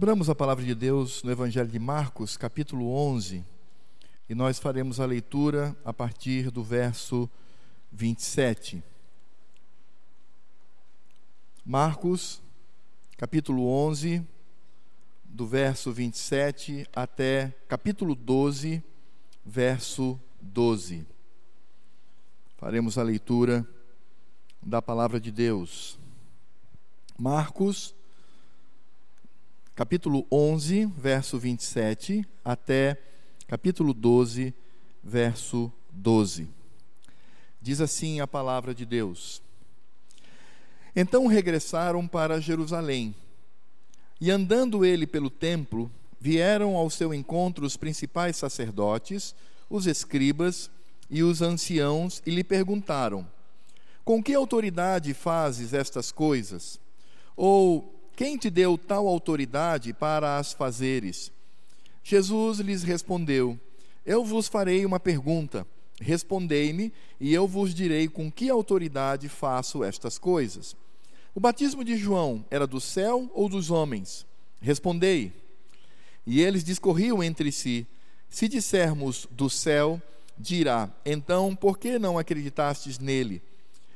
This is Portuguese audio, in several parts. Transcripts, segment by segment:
Abramos a palavra de Deus no Evangelho de Marcos, capítulo 11, e nós faremos a leitura a partir do verso 27. Marcos, capítulo 11, do verso 27 até capítulo 12, verso 12. Faremos a leitura da palavra de Deus. Marcos capítulo 11, verso 27, até capítulo 12, verso 12. Diz assim a palavra de Deus: Então regressaram para Jerusalém, e andando ele pelo templo, vieram ao seu encontro os principais sacerdotes, os escribas e os anciãos, e lhe perguntaram: Com que autoridade fazes estas coisas? Ou quem te deu tal autoridade para as fazeres? Jesus lhes respondeu: Eu vos farei uma pergunta. Respondei-me, e eu vos direi com que autoridade faço estas coisas. O batismo de João era do céu ou dos homens? Respondei. E eles discorriam entre si: Se dissermos do céu, dirá: Então, por que não acreditastes nele?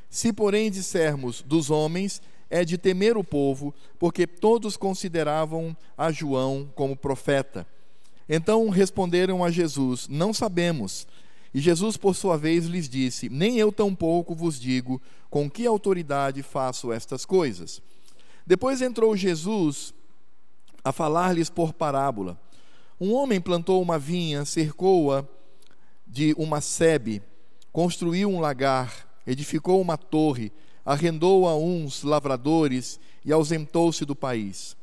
Se, porém, dissermos dos homens, é de temer o povo, porque todos consideravam a João como profeta. Então responderam a Jesus: Não sabemos. E Jesus, por sua vez, lhes disse: Nem eu tampouco vos digo com que autoridade faço estas coisas. Depois entrou Jesus a falar-lhes por parábola. Um homem plantou uma vinha, cercou-a de uma sebe, construiu um lagar, edificou uma torre arrendou a uns lavradores e ausentou-se do país.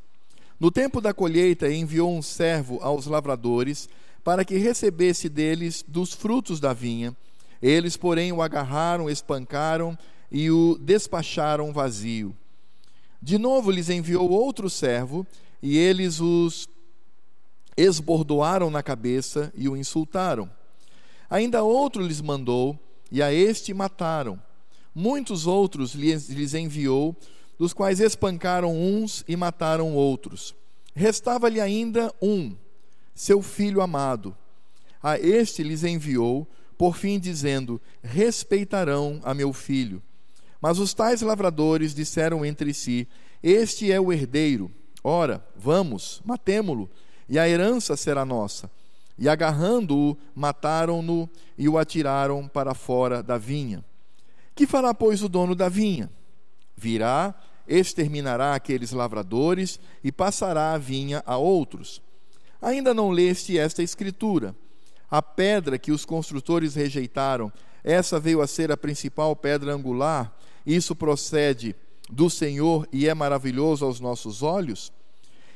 No tempo da colheita, enviou um servo aos lavradores para que recebesse deles dos frutos da vinha. Eles, porém, o agarraram, espancaram e o despacharam vazio. De novo lhes enviou outro servo, e eles os esbordoaram na cabeça e o insultaram. Ainda outro lhes mandou, e a este mataram. Muitos outros lhes, enviou, dos quais espancaram uns e mataram outros. Restava-lhe ainda um, seu filho amado. A este lhes enviou, por fim dizendo: Respeitarão a meu filho. Mas os tais lavradores disseram entre si: Este é o herdeiro. Ora, vamos, matemo-lo, e a herança será nossa. E agarrando-o, mataram-no e o atiraram para fora da vinha. Que fará, pois, o dono da vinha? Virá, exterminará aqueles lavradores e passará a vinha a outros. Ainda não leste esta escritura? A pedra que os construtores rejeitaram, essa veio a ser a principal pedra angular. Isso procede do Senhor e é maravilhoso aos nossos olhos?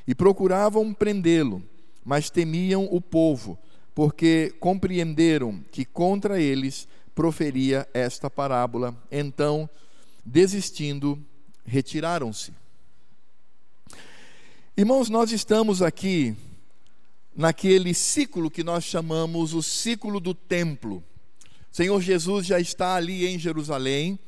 E procuravam prendê-lo, mas temiam o povo, porque compreenderam que contra eles proferia esta parábola. Então, desistindo, retiraram-se. Irmãos, nós estamos aqui naquele ciclo que nós chamamos o ciclo do templo. Senhor Jesus já está ali em Jerusalém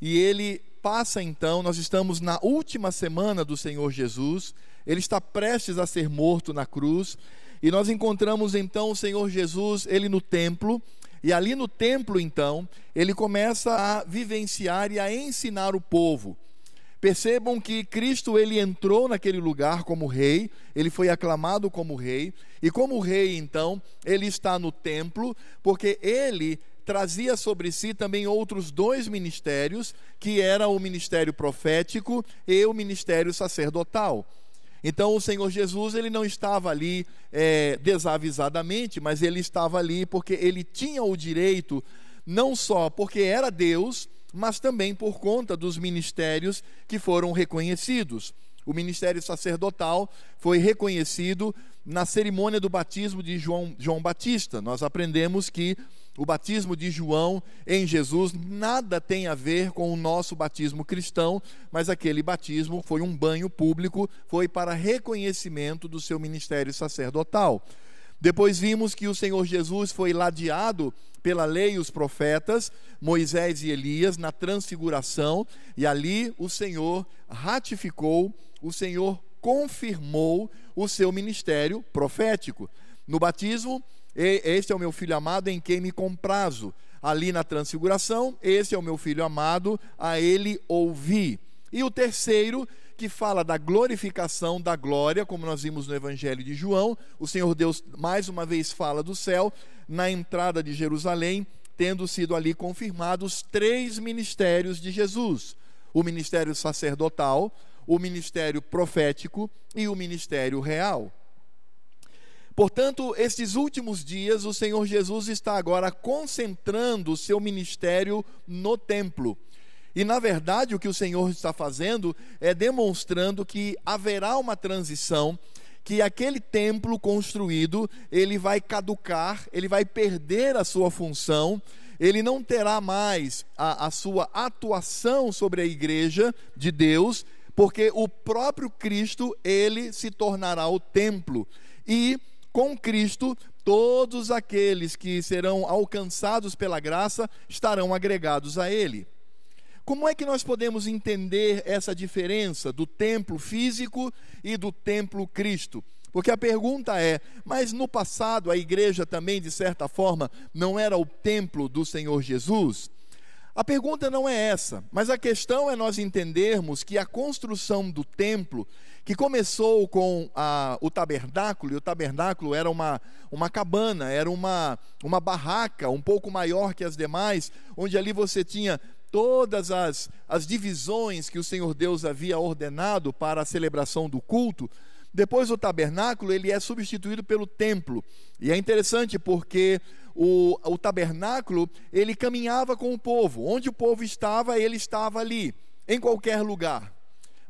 e ele passa então, nós estamos na última semana do Senhor Jesus, ele está prestes a ser morto na cruz, e nós encontramos então o Senhor Jesus, ele no templo, e ali no templo, então, ele começa a vivenciar e a ensinar o povo. Percebam que Cristo ele entrou naquele lugar como rei, ele foi aclamado como rei, e como rei, então, ele está no templo, porque ele trazia sobre si também outros dois ministérios, que era o ministério profético e o ministério sacerdotal. Então o Senhor Jesus ele não estava ali é, desavisadamente, mas ele estava ali porque ele tinha o direito, não só porque era Deus, mas também por conta dos ministérios que foram reconhecidos. O ministério sacerdotal foi reconhecido na cerimônia do batismo de João, João Batista. Nós aprendemos que o batismo de João em Jesus nada tem a ver com o nosso batismo cristão, mas aquele batismo foi um banho público, foi para reconhecimento do seu ministério sacerdotal. Depois vimos que o Senhor Jesus foi ladeado pela lei e os profetas, Moisés e Elias, na transfiguração, e ali o Senhor ratificou, o Senhor confirmou o seu ministério profético. No batismo, este é o meu filho amado em quem me comprazo. Ali na transfiguração, esse é o meu filho amado, a ele ouvi. E o terceiro, que fala da glorificação da glória, como nós vimos no Evangelho de João, o Senhor Deus mais uma vez fala do céu, na entrada de Jerusalém, tendo sido ali confirmados três ministérios de Jesus: o ministério sacerdotal, o ministério profético e o ministério real. Portanto, estes últimos dias, o Senhor Jesus está agora concentrando o seu ministério no templo. E, na verdade, o que o Senhor está fazendo é demonstrando que haverá uma transição, que aquele templo construído, ele vai caducar, ele vai perder a sua função, ele não terá mais a, a sua atuação sobre a igreja de Deus, porque o próprio Cristo, ele se tornará o templo. E com Cristo, todos aqueles que serão alcançados pela graça estarão agregados a Ele. Como é que nós podemos entender essa diferença do templo físico e do templo Cristo? Porque a pergunta é: mas no passado a igreja também, de certa forma, não era o templo do Senhor Jesus? A pergunta não é essa, mas a questão é nós entendermos que a construção do templo, que começou com a, o tabernáculo, e o tabernáculo era uma, uma cabana, era uma, uma barraca um pouco maior que as demais, onde ali você tinha todas as, as divisões que o Senhor Deus havia ordenado para a celebração do culto. Depois o tabernáculo ele é substituído pelo templo. E é interessante porque o, o tabernáculo, ele caminhava com o povo. Onde o povo estava, ele estava ali, em qualquer lugar.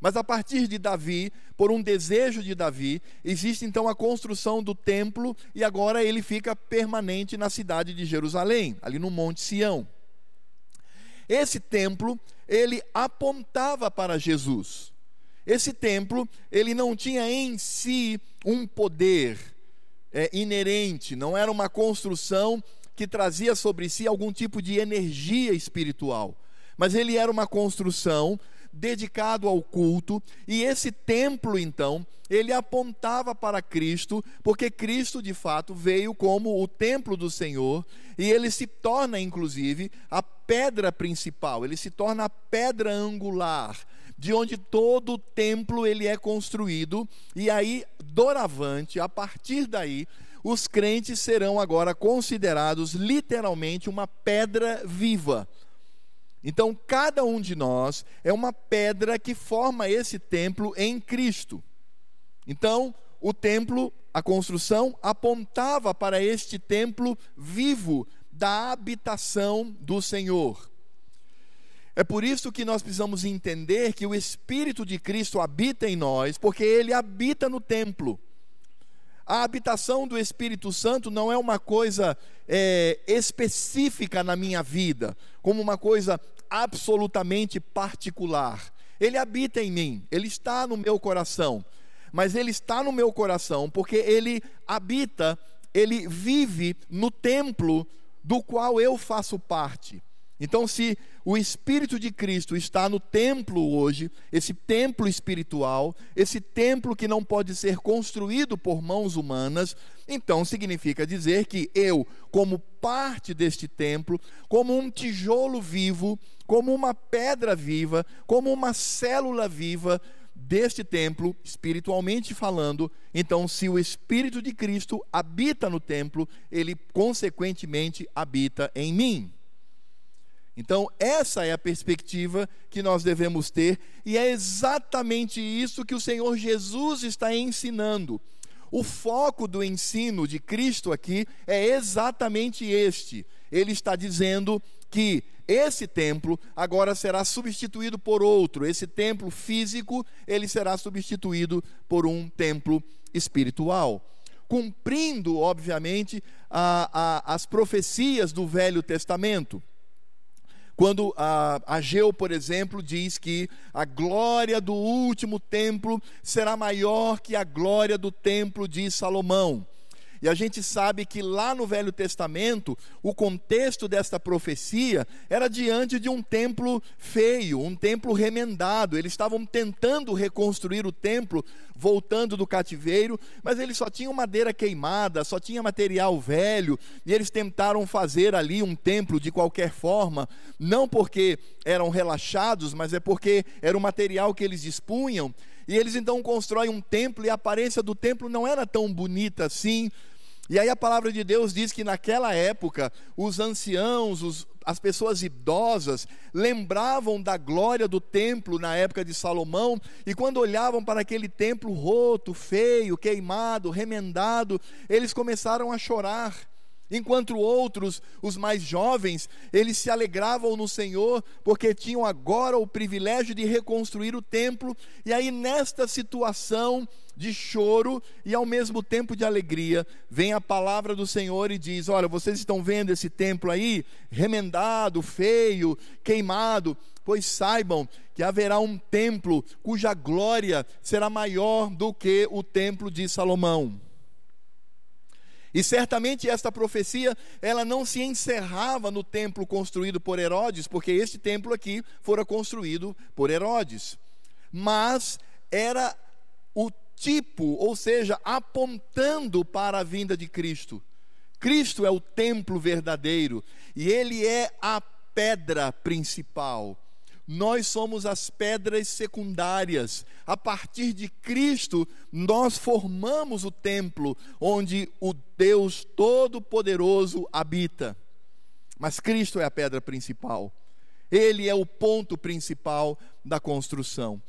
Mas a partir de Davi, por um desejo de Davi, existe então a construção do templo e agora ele fica permanente na cidade de Jerusalém, ali no Monte Sião. Esse templo, ele apontava para Jesus. Esse templo, ele não tinha em si um poder, é, inerente, não era uma construção que trazia sobre si algum tipo de energia espiritual, mas ele era uma construção dedicado ao culto, e esse templo então, ele apontava para Cristo, porque Cristo de fato veio como o templo do Senhor, e ele se torna inclusive a pedra principal, ele se torna a pedra angular, de onde todo o templo ele é construído, e aí doravante, a partir daí, os crentes serão agora considerados literalmente uma pedra viva. Então, cada um de nós é uma pedra que forma esse templo em Cristo. Então, o templo, a construção, apontava para este templo vivo da habitação do Senhor. É por isso que nós precisamos entender que o Espírito de Cristo habita em nós, porque ele habita no templo. A habitação do Espírito Santo não é uma coisa é, específica na minha vida, como uma coisa absolutamente particular. Ele habita em mim, ele está no meu coração, mas ele está no meu coração porque ele habita, ele vive no templo do qual eu faço parte. Então, se o Espírito de Cristo está no templo hoje, esse templo espiritual, esse templo que não pode ser construído por mãos humanas, então significa dizer que eu, como parte deste templo, como um tijolo vivo, como uma pedra viva, como uma célula viva, deste templo, espiritualmente falando, então, se o Espírito de Cristo habita no templo, ele consequentemente habita em mim. Então, essa é a perspectiva que nós devemos ter, e é exatamente isso que o Senhor Jesus está ensinando. O foco do ensino de Cristo aqui é exatamente este. Ele está dizendo que esse templo agora será substituído por outro. Esse templo físico, ele será substituído por um templo espiritual. Cumprindo, obviamente, a, a, as profecias do Velho Testamento. Quando a Ageu, por exemplo, diz que a glória do último templo será maior que a glória do templo de Salomão. E a gente sabe que lá no Velho Testamento, o contexto desta profecia era diante de um templo feio, um templo remendado. Eles estavam tentando reconstruir o templo, voltando do cativeiro, mas eles só tinham madeira queimada, só tinha material velho, e eles tentaram fazer ali um templo de qualquer forma, não porque eram relaxados, mas é porque era o material que eles dispunham. E eles então constroem um templo, e a aparência do templo não era tão bonita assim, e aí a palavra de Deus diz que naquela época, os anciãos, os, as pessoas idosas, lembravam da glória do templo na época de Salomão, e quando olhavam para aquele templo roto, feio, queimado, remendado, eles começaram a chorar. Enquanto outros, os mais jovens, eles se alegravam no Senhor, porque tinham agora o privilégio de reconstruir o templo, e aí nesta situação, de choro e ao mesmo tempo de alegria, vem a palavra do Senhor e diz: Olha, vocês estão vendo esse templo aí, remendado, feio, queimado, pois saibam que haverá um templo cuja glória será maior do que o templo de Salomão. E certamente esta profecia, ela não se encerrava no templo construído por Herodes, porque este templo aqui fora construído por Herodes. Mas era o tipo, ou seja, apontando para a vinda de Cristo. Cristo é o templo verdadeiro e ele é a pedra principal. Nós somos as pedras secundárias. A partir de Cristo, nós formamos o templo onde o Deus Todo-Poderoso habita. Mas Cristo é a pedra principal. Ele é o ponto principal da construção.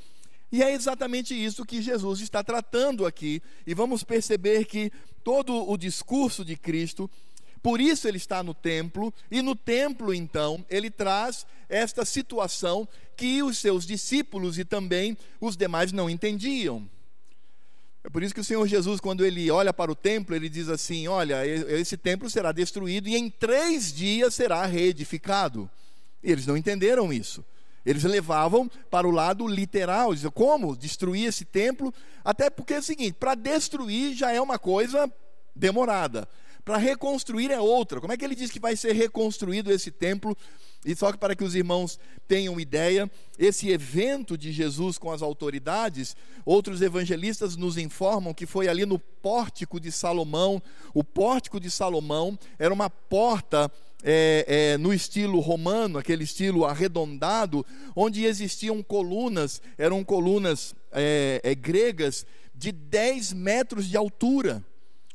E é exatamente isso que Jesus está tratando aqui. E vamos perceber que todo o discurso de Cristo, por isso ele está no templo, e no templo, então, ele traz esta situação que os seus discípulos e também os demais não entendiam. É por isso que o Senhor Jesus, quando ele olha para o templo, ele diz assim: Olha, esse templo será destruído e em três dias será reedificado. E eles não entenderam isso. Eles levavam para o lado literal, diziam, como destruir esse templo? Até porque é o seguinte, para destruir já é uma coisa demorada. Para reconstruir é outra. Como é que ele diz que vai ser reconstruído esse templo? E só que para que os irmãos tenham ideia, esse evento de Jesus com as autoridades, outros evangelistas nos informam que foi ali no pórtico de Salomão. O pórtico de Salomão era uma porta é, é, no estilo romano, aquele estilo arredondado, onde existiam colunas, eram colunas é, é gregas de 10 metros de altura.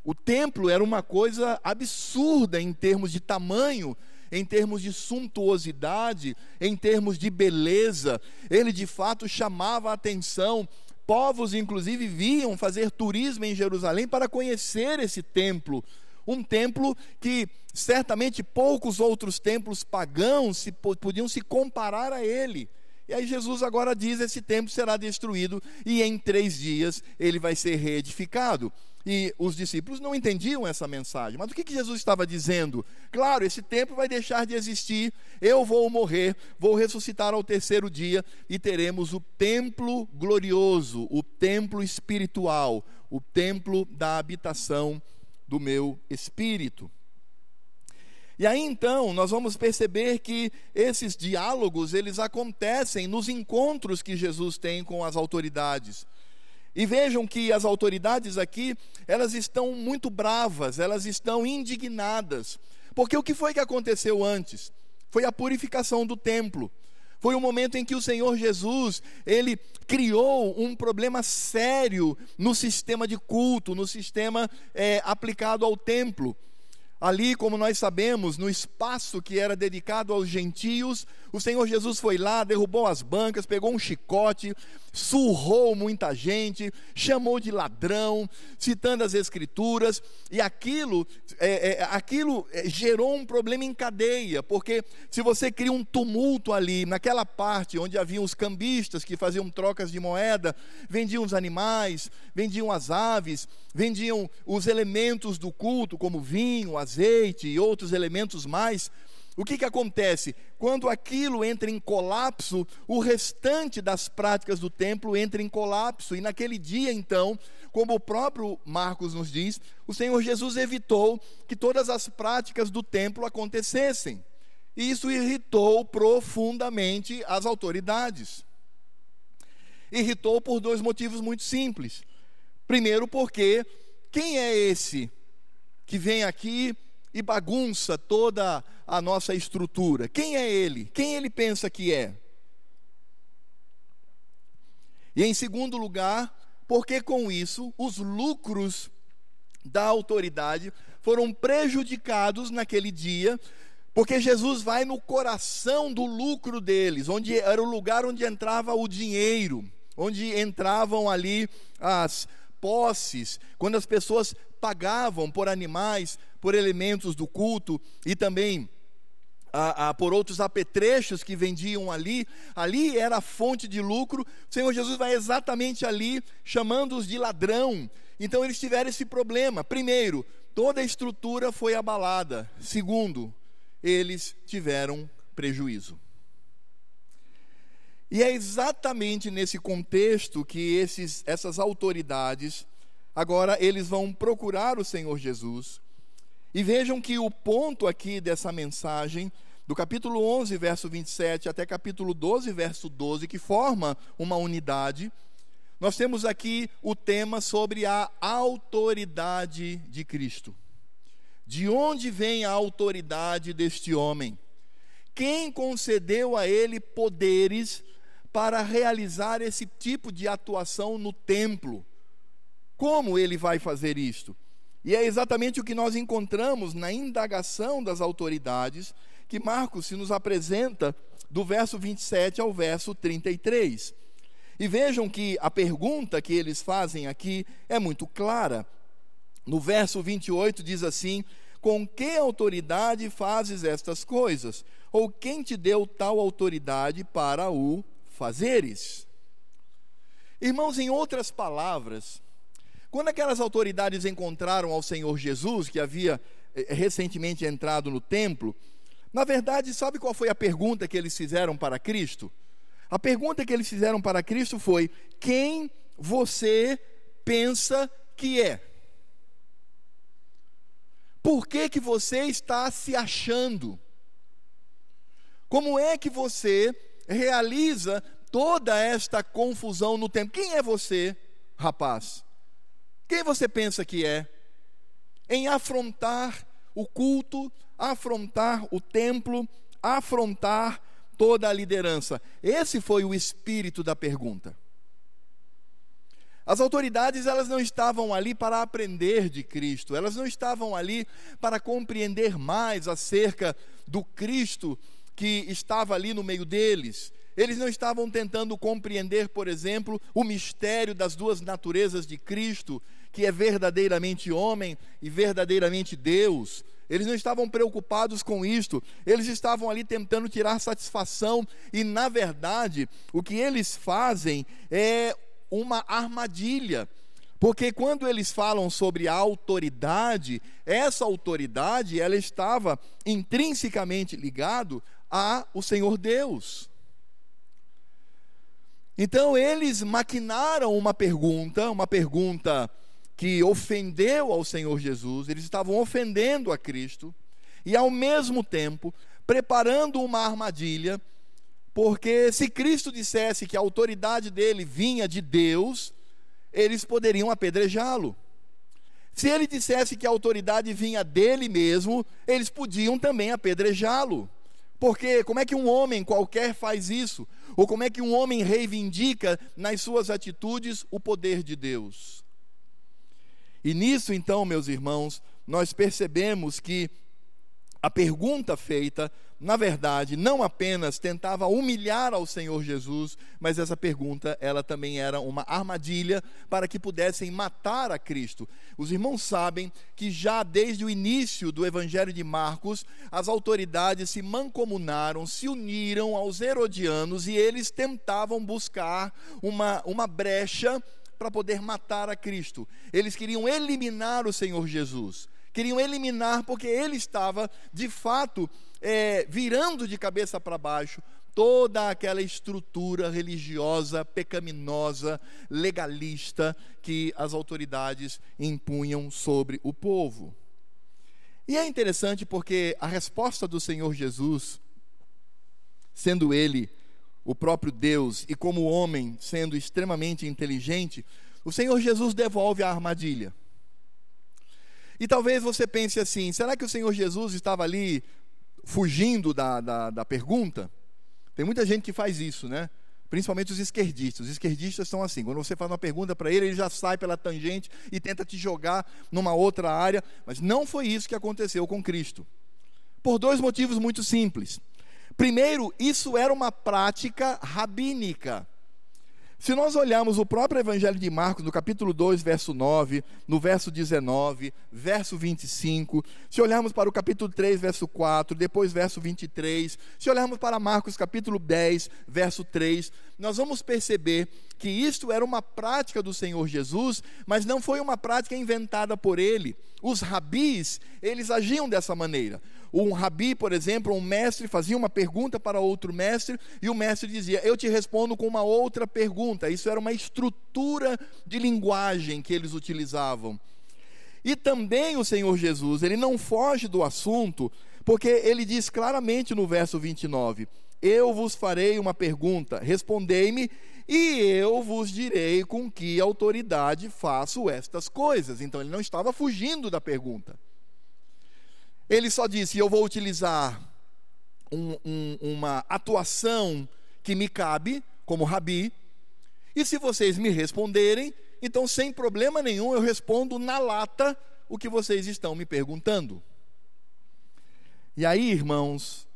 O templo era uma coisa absurda em termos de tamanho, em termos de suntuosidade, em termos de beleza. Ele de fato chamava a atenção. Povos, inclusive, viam fazer turismo em Jerusalém para conhecer esse templo um templo que certamente poucos outros templos pagãos se, podiam se comparar a ele. E aí Jesus agora diz: esse templo será destruído e em três dias ele vai ser reedificado. E os discípulos não entendiam essa mensagem. Mas o que, que Jesus estava dizendo? Claro, esse templo vai deixar de existir, eu vou morrer, vou ressuscitar ao terceiro dia e teremos o templo glorioso, o templo espiritual, o templo da habitação do meu espírito. E aí então nós vamos perceber que esses diálogos eles acontecem nos encontros que Jesus tem com as autoridades. E vejam que as autoridades aqui, elas estão muito bravas, elas estão indignadas. Porque o que foi que aconteceu antes? Foi a purificação do templo. Foi o momento em que o Senhor Jesus, ele criou um problema sério no sistema de culto, no sistema é, aplicado ao templo. Ali, como nós sabemos, no espaço que era dedicado aos gentios, o Senhor Jesus foi lá, derrubou as bancas, pegou um chicote, surrou muita gente, chamou de ladrão, citando as Escrituras, e aquilo, é, é, aquilo é, gerou um problema em cadeia, porque se você cria um tumulto ali, naquela parte onde haviam os cambistas que faziam trocas de moeda, vendiam os animais, vendiam as aves, vendiam os elementos do culto, como vinho, azeite e outros elementos mais. o que, que acontece? Quando aquilo entra em colapso, o restante das práticas do templo entra em colapso. E naquele dia, então, como o próprio Marcos nos diz, o Senhor Jesus evitou que todas as práticas do templo acontecessem. E isso irritou profundamente as autoridades. Irritou por dois motivos muito simples. Primeiro, porque quem é esse que vem aqui e bagunça toda a nossa estrutura. Quem é ele? Quem ele pensa que é? E em segundo lugar, porque com isso os lucros da autoridade foram prejudicados naquele dia, porque Jesus vai no coração do lucro deles, onde era o lugar onde entrava o dinheiro, onde entravam ali as posses, quando as pessoas pagavam por animais, por elementos do culto e também a, a, por outros apetrechos que vendiam ali, ali era a fonte de lucro. O Senhor Jesus vai exatamente ali, chamando-os de ladrão. Então eles tiveram esse problema. Primeiro, toda a estrutura foi abalada. Segundo, eles tiveram prejuízo. E é exatamente nesse contexto que esses, essas autoridades, agora eles vão procurar o Senhor Jesus e vejam que o ponto aqui dessa mensagem, do capítulo 11, verso 27 até capítulo 12, verso 12, que forma uma unidade, nós temos aqui o tema sobre a autoridade de Cristo. De onde vem a autoridade deste homem? Quem concedeu a ele poderes para realizar esse tipo de atuação no templo? Como ele vai fazer isto? E é exatamente o que nós encontramos na indagação das autoridades, que Marcos se nos apresenta do verso 27 ao verso 33. E vejam que a pergunta que eles fazem aqui é muito clara. No verso 28 diz assim: Com que autoridade fazes estas coisas? Ou quem te deu tal autoridade para o fazeres? Irmãos, em outras palavras, quando aquelas autoridades encontraram ao Senhor Jesus, que havia eh, recentemente entrado no templo, na verdade, sabe qual foi a pergunta que eles fizeram para Cristo? A pergunta que eles fizeram para Cristo foi: Quem você pensa que é? Por que, que você está se achando? Como é que você realiza toda esta confusão no templo? Quem é você, rapaz? Quem você pensa que é? Em afrontar o culto, afrontar o templo, afrontar toda a liderança. Esse foi o espírito da pergunta. As autoridades, elas não estavam ali para aprender de Cristo, elas não estavam ali para compreender mais acerca do Cristo que estava ali no meio deles. Eles não estavam tentando compreender, por exemplo, o mistério das duas naturezas de Cristo, que é verdadeiramente homem e verdadeiramente Deus. Eles não estavam preocupados com isto, eles estavam ali tentando tirar satisfação, e na verdade, o que eles fazem é uma armadilha. Porque quando eles falam sobre a autoridade, essa autoridade ela estava intrinsecamente ligado a o Senhor Deus. Então eles maquinaram uma pergunta, uma pergunta que ofendeu ao Senhor Jesus, eles estavam ofendendo a Cristo e ao mesmo tempo preparando uma armadilha, porque se Cristo dissesse que a autoridade dele vinha de Deus, eles poderiam apedrejá-lo. Se ele dissesse que a autoridade vinha dele mesmo, eles podiam também apedrejá-lo. Porque como é que um homem qualquer faz isso? Ou como é que um homem reivindica nas suas atitudes o poder de Deus? E nisso, então, meus irmãos, nós percebemos que a pergunta feita, na verdade, não apenas tentava humilhar ao Senhor Jesus, mas essa pergunta, ela também era uma armadilha para que pudessem matar a Cristo. Os irmãos sabem que já desde o início do Evangelho de Marcos, as autoridades se mancomunaram, se uniram aos herodianos e eles tentavam buscar uma, uma brecha para poder matar a Cristo. Eles queriam eliminar o Senhor Jesus. queriam eliminar, porque ele estava, de fato, é, virando de cabeça para baixo toda aquela estrutura religiosa, pecaminosa, legalista que as autoridades impunham sobre o povo. E é interessante porque a resposta do Senhor Jesus, sendo ele o próprio Deus e como homem, sendo extremamente inteligente, o Senhor Jesus devolve a armadilha. E talvez você pense assim: será que o Senhor Jesus estava ali fugindo da, da, da pergunta? Tem muita gente que faz isso, né? Principalmente os esquerdistas. Os esquerdistas são assim: quando você faz uma pergunta para ele, ele já sai pela tangente e tenta te jogar numa outra área. Mas não foi isso que aconteceu com Cristo. Por dois motivos muito simples. Primeiro, isso era uma prática rabínica. Se nós olharmos o próprio Evangelho de Marcos, no capítulo 2, verso 9, no verso 19, verso 25, se olharmos para o capítulo 3, verso 4, depois verso 23, se olharmos para Marcos, capítulo 10, verso 3, nós vamos perceber que isto era uma prática do Senhor Jesus, mas não foi uma prática inventada por ele. Os rabis, eles agiam dessa maneira. Um rabi, por exemplo, um mestre fazia uma pergunta para outro mestre e o mestre dizia: Eu te respondo com uma outra pergunta. Isso era uma estrutura de linguagem que eles utilizavam. E também o Senhor Jesus, ele não foge do assunto, porque ele diz claramente no verso 29: Eu vos farei uma pergunta, respondei-me, e eu vos direi com que autoridade faço estas coisas. Então ele não estava fugindo da pergunta. Ele só disse: Eu vou utilizar um, um, uma atuação que me cabe, como rabi, e se vocês me responderem, então sem problema nenhum eu respondo na lata o que vocês estão me perguntando. E aí, irmãos,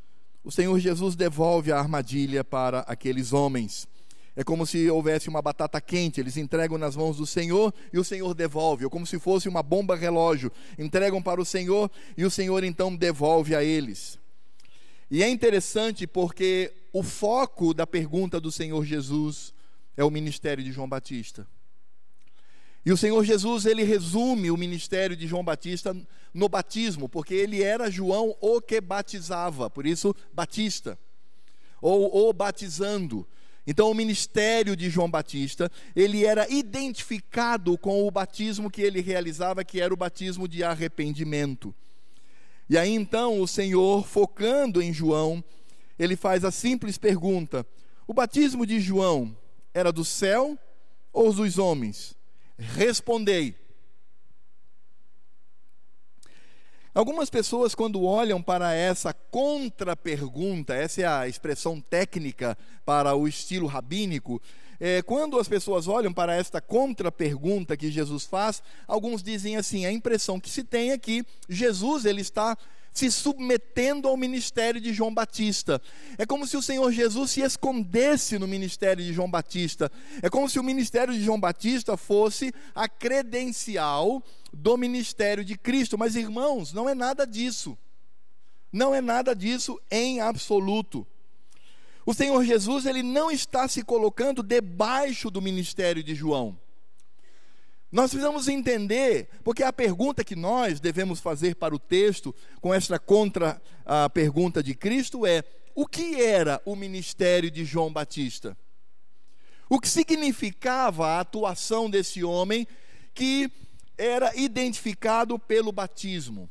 o Senhor Jesus devolve a armadilha para aqueles homens. É como se houvesse uma batata quente, eles entregam nas mãos do Senhor e o Senhor devolve, ou como se fosse uma bomba relógio, entregam para o Senhor e o Senhor então devolve a eles. E é interessante porque o foco da pergunta do Senhor Jesus é o ministério de João Batista. E o Senhor Jesus, ele resume o ministério de João Batista no batismo, porque ele era João o que batizava, por isso Batista, ou o batizando. Então, o ministério de João Batista, ele era identificado com o batismo que ele realizava, que era o batismo de arrependimento. E aí então, o Senhor, focando em João, ele faz a simples pergunta: o batismo de João era do céu ou dos homens? Respondei. Algumas pessoas, quando olham para essa contra-pergunta, essa é a expressão técnica para o estilo rabínico, é, quando as pessoas olham para esta contra-pergunta que Jesus faz, alguns dizem assim: a impressão que se tem é que Jesus ele está se submetendo ao ministério de João Batista. É como se o Senhor Jesus se escondesse no ministério de João Batista. É como se o ministério de João Batista fosse a credencial do ministério de Cristo. Mas, irmãos, não é nada disso. Não é nada disso em absoluto. O Senhor Jesus, ele não está se colocando debaixo do ministério de João. Nós precisamos entender, porque a pergunta que nós devemos fazer para o texto, com esta contra-pergunta de Cristo, é: o que era o ministério de João Batista? O que significava a atuação desse homem que era identificado pelo batismo?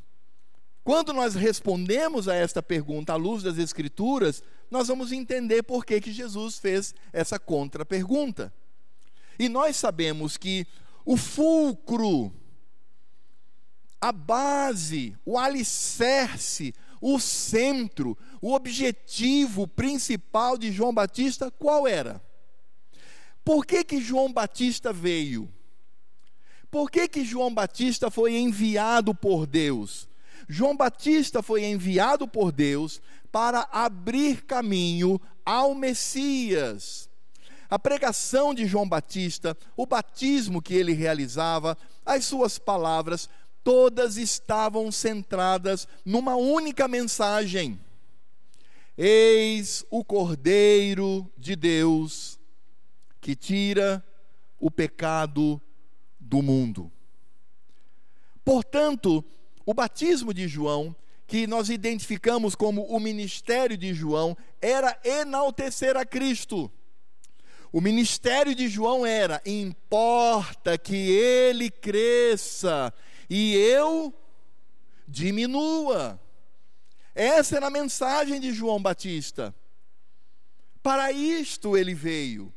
Quando nós respondemos a esta pergunta à luz das Escrituras, nós vamos entender por que, que Jesus fez essa contra-pergunta. E nós sabemos que o fulcro, a base, o alicerce, o centro, o objetivo principal de João Batista, qual era? Por que, que João Batista veio? Por que, que João Batista foi enviado por Deus? João Batista foi enviado por Deus para abrir caminho ao Messias a pregação de João Batista, o batismo que ele realizava, as suas palavras, todas estavam centradas numa única mensagem: Eis o Cordeiro de Deus que tira o pecado do mundo. Portanto, o batismo de João, que nós identificamos como o ministério de João, era enaltecer a Cristo. O ministério de João era: importa que ele cresça e eu diminua. Essa era a mensagem de João Batista. Para isto ele veio.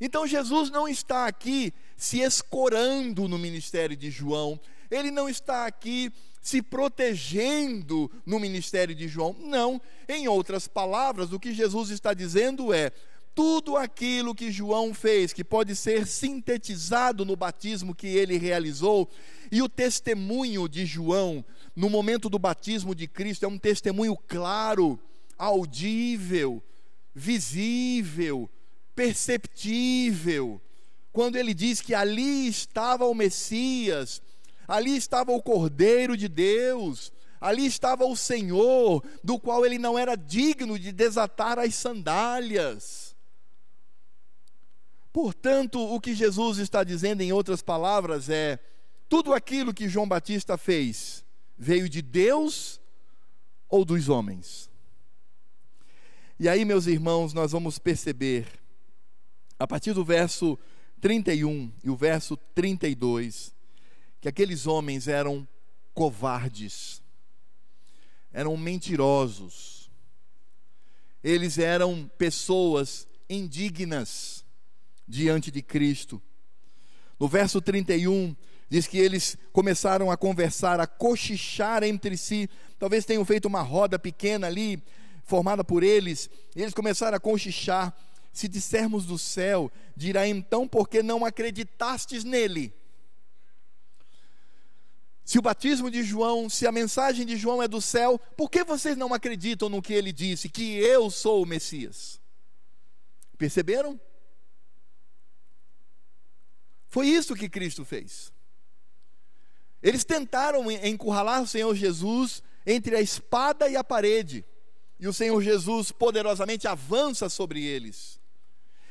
Então Jesus não está aqui se escorando no ministério de João, ele não está aqui se protegendo no ministério de João. Não, em outras palavras, o que Jesus está dizendo é: tudo aquilo que João fez, que pode ser sintetizado no batismo que ele realizou, e o testemunho de João no momento do batismo de Cristo é um testemunho claro, audível, visível, perceptível. Quando ele diz que ali estava o Messias, ali estava o Cordeiro de Deus, ali estava o Senhor, do qual ele não era digno de desatar as sandálias. Portanto, o que Jesus está dizendo, em outras palavras, é: tudo aquilo que João Batista fez veio de Deus ou dos homens? E aí, meus irmãos, nós vamos perceber, a partir do verso 31 e o verso 32, que aqueles homens eram covardes, eram mentirosos, eles eram pessoas indignas diante de Cristo. No verso 31, diz que eles começaram a conversar, a cochichar entre si. Talvez tenham feito uma roda pequena ali, formada por eles. Eles começaram a cochichar. Se dissermos do céu, dirá então, porque não acreditastes nele? Se o batismo de João, se a mensagem de João é do céu, por que vocês não acreditam no que ele disse, que eu sou o Messias? Perceberam? Foi isso que Cristo fez. Eles tentaram encurralar o Senhor Jesus entre a espada e a parede. E o Senhor Jesus poderosamente avança sobre eles.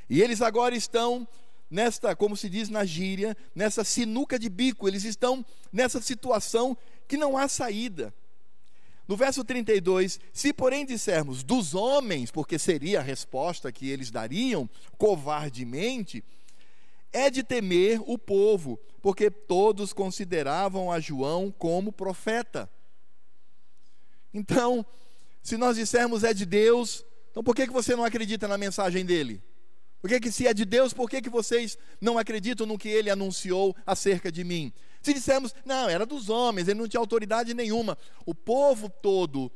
E eles agora estão nesta, como se diz na gíria, nessa sinuca de bico, eles estão nessa situação que não há saída. No verso 32, se porém dissermos dos homens, porque seria a resposta que eles dariam covardemente, é de temer o povo, porque todos consideravam a João como profeta. Então, se nós dissermos é de Deus, então por que, você não acredita na mensagem dele? Por que, que se é de Deus, por que, que vocês não acreditam no que ele anunciou acerca de mim? Se dissermos, não, era dos homens, ele não tinha autoridade nenhuma, o povo todo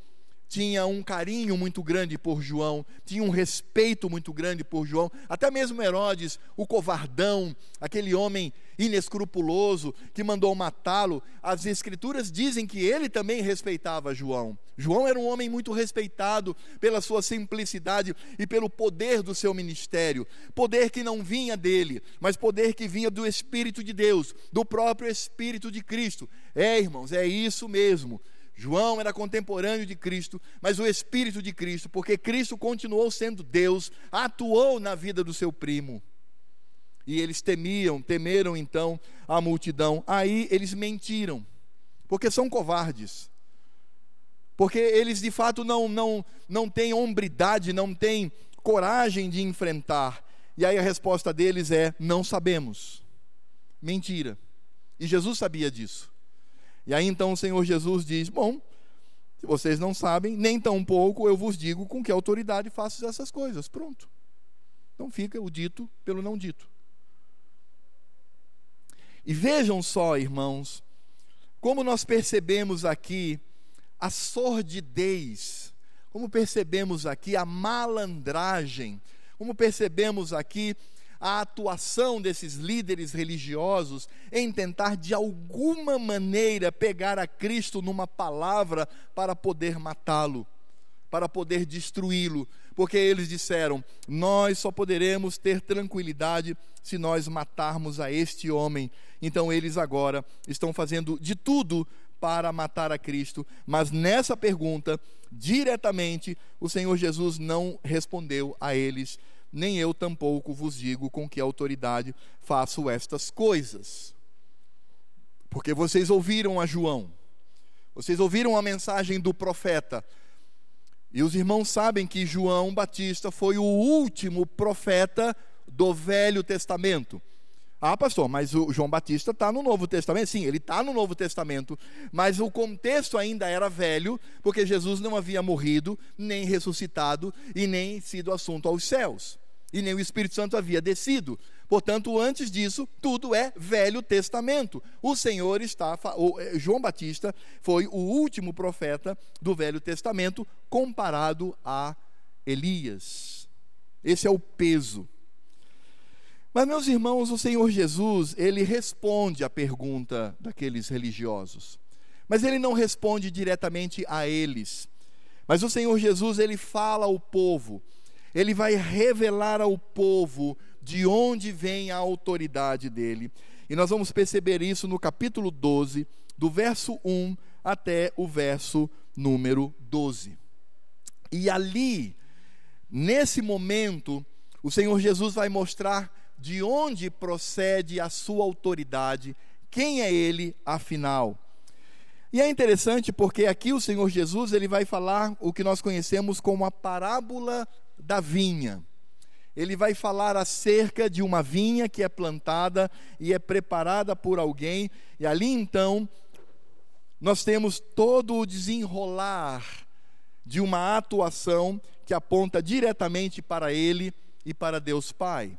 tinha um carinho muito grande por João, tinha um respeito muito grande por João, até mesmo Herodes, o covardão, aquele homem inescrupuloso que mandou matá-lo, as escrituras dizem que ele também respeitava João. João era um homem muito respeitado pela sua simplicidade e pelo poder do seu ministério, poder que não vinha dele, mas poder que vinha do Espírito de Deus, do próprio Espírito de Cristo. É, irmãos, é isso mesmo. João era contemporâneo de Cristo, mas o Espírito de Cristo, porque Cristo continuou sendo Deus, atuou na vida do seu primo. E eles temiam, temeram então a multidão. Aí eles mentiram, porque são covardes. Porque eles de fato não, não, não têm hombridade, não têm coragem de enfrentar. E aí a resposta deles é: não sabemos. Mentira. E Jesus sabia disso. E aí então o Senhor Jesus diz: Bom, se vocês não sabem, nem tão pouco eu vos digo com que autoridade faço essas coisas. Pronto. Então fica o dito pelo não dito. E vejam só, irmãos, como nós percebemos aqui a sordidez, como percebemos aqui a malandragem, como percebemos aqui a atuação desses líderes religiosos em tentar de alguma maneira pegar a Cristo numa palavra para poder matá-lo, para poder destruí-lo, porque eles disseram: Nós só poderemos ter tranquilidade se nós matarmos a este homem. Então eles agora estão fazendo de tudo para matar a Cristo, mas nessa pergunta, diretamente, o Senhor Jesus não respondeu a eles nem eu tampouco vos digo com que autoridade faço estas coisas. Porque vocês ouviram a João, Vocês ouviram a mensagem do profeta. E os irmãos sabem que João Batista foi o último profeta do Velho Testamento. Ah, pastor, mas o João Batista está no Novo Testamento. Sim, ele está no Novo Testamento, mas o contexto ainda era velho, porque Jesus não havia morrido, nem ressuscitado e nem sido assunto aos céus, e nem o Espírito Santo havia descido. Portanto, antes disso, tudo é Velho Testamento. O Senhor está, eh, João Batista foi o último profeta do Velho Testamento comparado a Elias. Esse é o peso mas, meus irmãos, o Senhor Jesus, ele responde à pergunta daqueles religiosos. Mas ele não responde diretamente a eles. Mas o Senhor Jesus, ele fala ao povo, ele vai revelar ao povo de onde vem a autoridade dele. E nós vamos perceber isso no capítulo 12, do verso 1 até o verso número 12. E ali, nesse momento, o Senhor Jesus vai mostrar de onde procede a sua autoridade, quem é ele afinal. E é interessante porque aqui o Senhor Jesus ele vai falar o que nós conhecemos como a parábola da vinha. Ele vai falar acerca de uma vinha que é plantada e é preparada por alguém, e ali então nós temos todo o desenrolar de uma atuação que aponta diretamente para ele e para Deus Pai.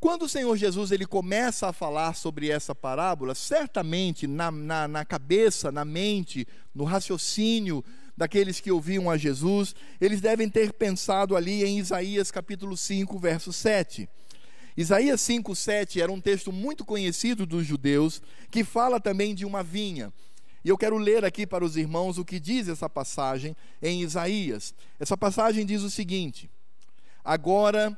Quando o Senhor Jesus ele começa a falar sobre essa parábola, certamente na, na, na, cabeça, na mente, no raciocínio daqueles que ouviam a Jesus, eles devem ter pensado ali em Isaías capítulo 5, verso 7. Isaías 5, 7 era um texto muito conhecido dos judeus, que fala também de uma vinha. E eu quero ler aqui para os irmãos o que diz essa passagem em Isaías. Essa passagem diz o seguinte: Agora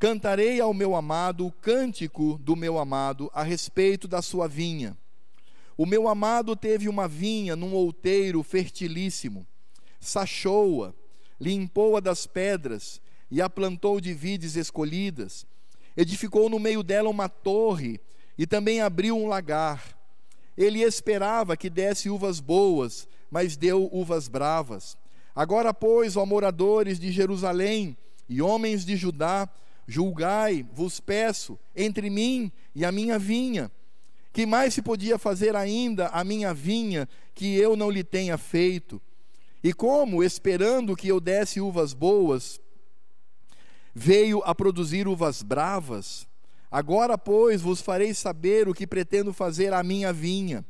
Cantarei ao meu amado o cântico do meu amado a respeito da sua vinha. O meu amado teve uma vinha num outeiro fertilíssimo, sachou-a, limpou-a das pedras e a plantou de vides escolhidas. Edificou no meio dela uma torre e também abriu um lagar. Ele esperava que desse uvas boas, mas deu uvas bravas. Agora, pois, ó moradores de Jerusalém e homens de Judá, Julgai, vos peço, entre mim e a minha vinha. Que mais se podia fazer ainda a minha vinha que eu não lhe tenha feito? E como, esperando que eu desse uvas boas, veio a produzir uvas bravas? Agora, pois, vos farei saber o que pretendo fazer à minha vinha.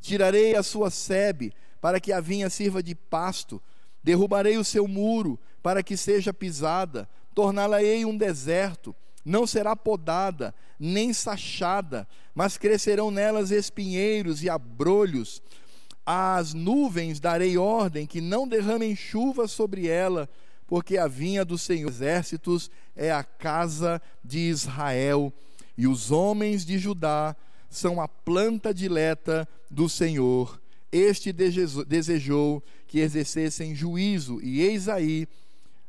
Tirarei a sua sebe, para que a vinha sirva de pasto. Derrubarei o seu muro, para que seja pisada torná-la-ei um deserto, não será podada, nem sachada, mas crescerão nelas espinheiros e abrolhos. Às nuvens darei ordem que não derramem chuva sobre ela, porque a vinha do Senhor exércitos é a casa de Israel, e os homens de Judá são a planta dileta do Senhor. Este desejou que exercessem juízo, e eis aí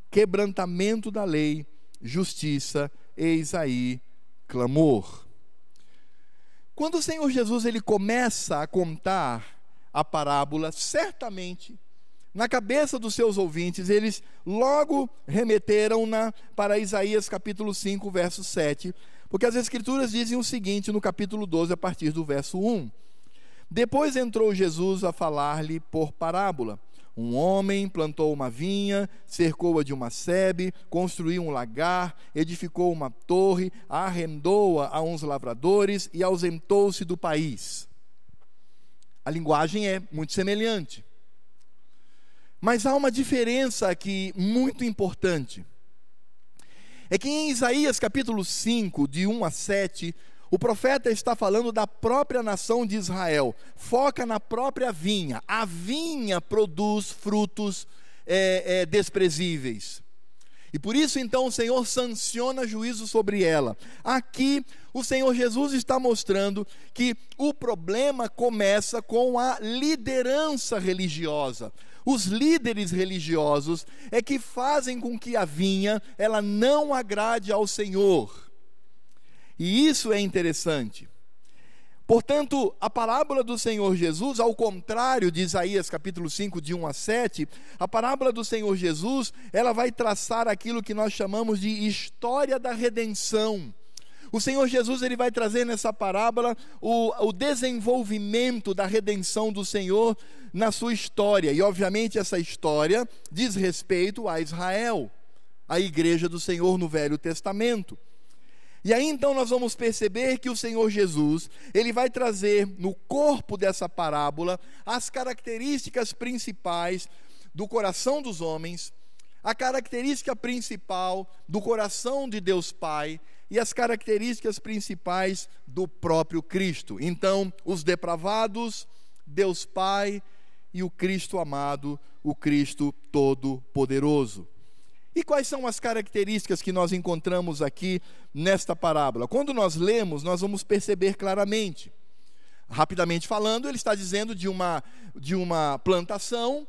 quebrantamento da lei, justiça, eis aí clamor. Quando o Senhor Jesus ele começa a contar a parábola, certamente na cabeça dos seus ouvintes, eles logo remeteram-na para Isaías capítulo 5, verso 7, porque as escrituras dizem o seguinte no capítulo 12, a partir do verso 1. Depois entrou Jesus a falar-lhe por parábola. Um homem plantou uma vinha, cercou-a de uma sebe, construiu um lagar, edificou uma torre, arrendou-a a uns lavradores e ausentou-se do país. A linguagem é muito semelhante. Mas há uma diferença aqui muito importante. É que em Isaías capítulo 5, de 1 a 7, o profeta está falando da própria nação de Israel, foca na própria vinha. A vinha produz frutos é, é, desprezíveis. E por isso então o Senhor sanciona juízo sobre ela. Aqui o Senhor Jesus está mostrando que o problema começa com a liderança religiosa. Os líderes religiosos é que fazem com que a vinha ela não agrade ao Senhor. E isso é interessante. Portanto, a parábola do Senhor Jesus, ao contrário de Isaías capítulo 5, de 1 a 7, a parábola do Senhor Jesus, ela vai traçar aquilo que nós chamamos de história da redenção. O Senhor Jesus ele vai trazer nessa parábola o, o desenvolvimento da redenção do Senhor na sua história. E, obviamente, essa história diz respeito a Israel, a igreja do Senhor no Velho Testamento. E aí então nós vamos perceber que o Senhor Jesus, ele vai trazer no corpo dessa parábola as características principais do coração dos homens, a característica principal do coração de Deus Pai e as características principais do próprio Cristo. Então, os depravados, Deus Pai e o Cristo amado, o Cristo Todo-Poderoso. E quais são as características que nós encontramos aqui nesta parábola? Quando nós lemos, nós vamos perceber claramente. Rapidamente falando, ele está dizendo de uma, de uma plantação.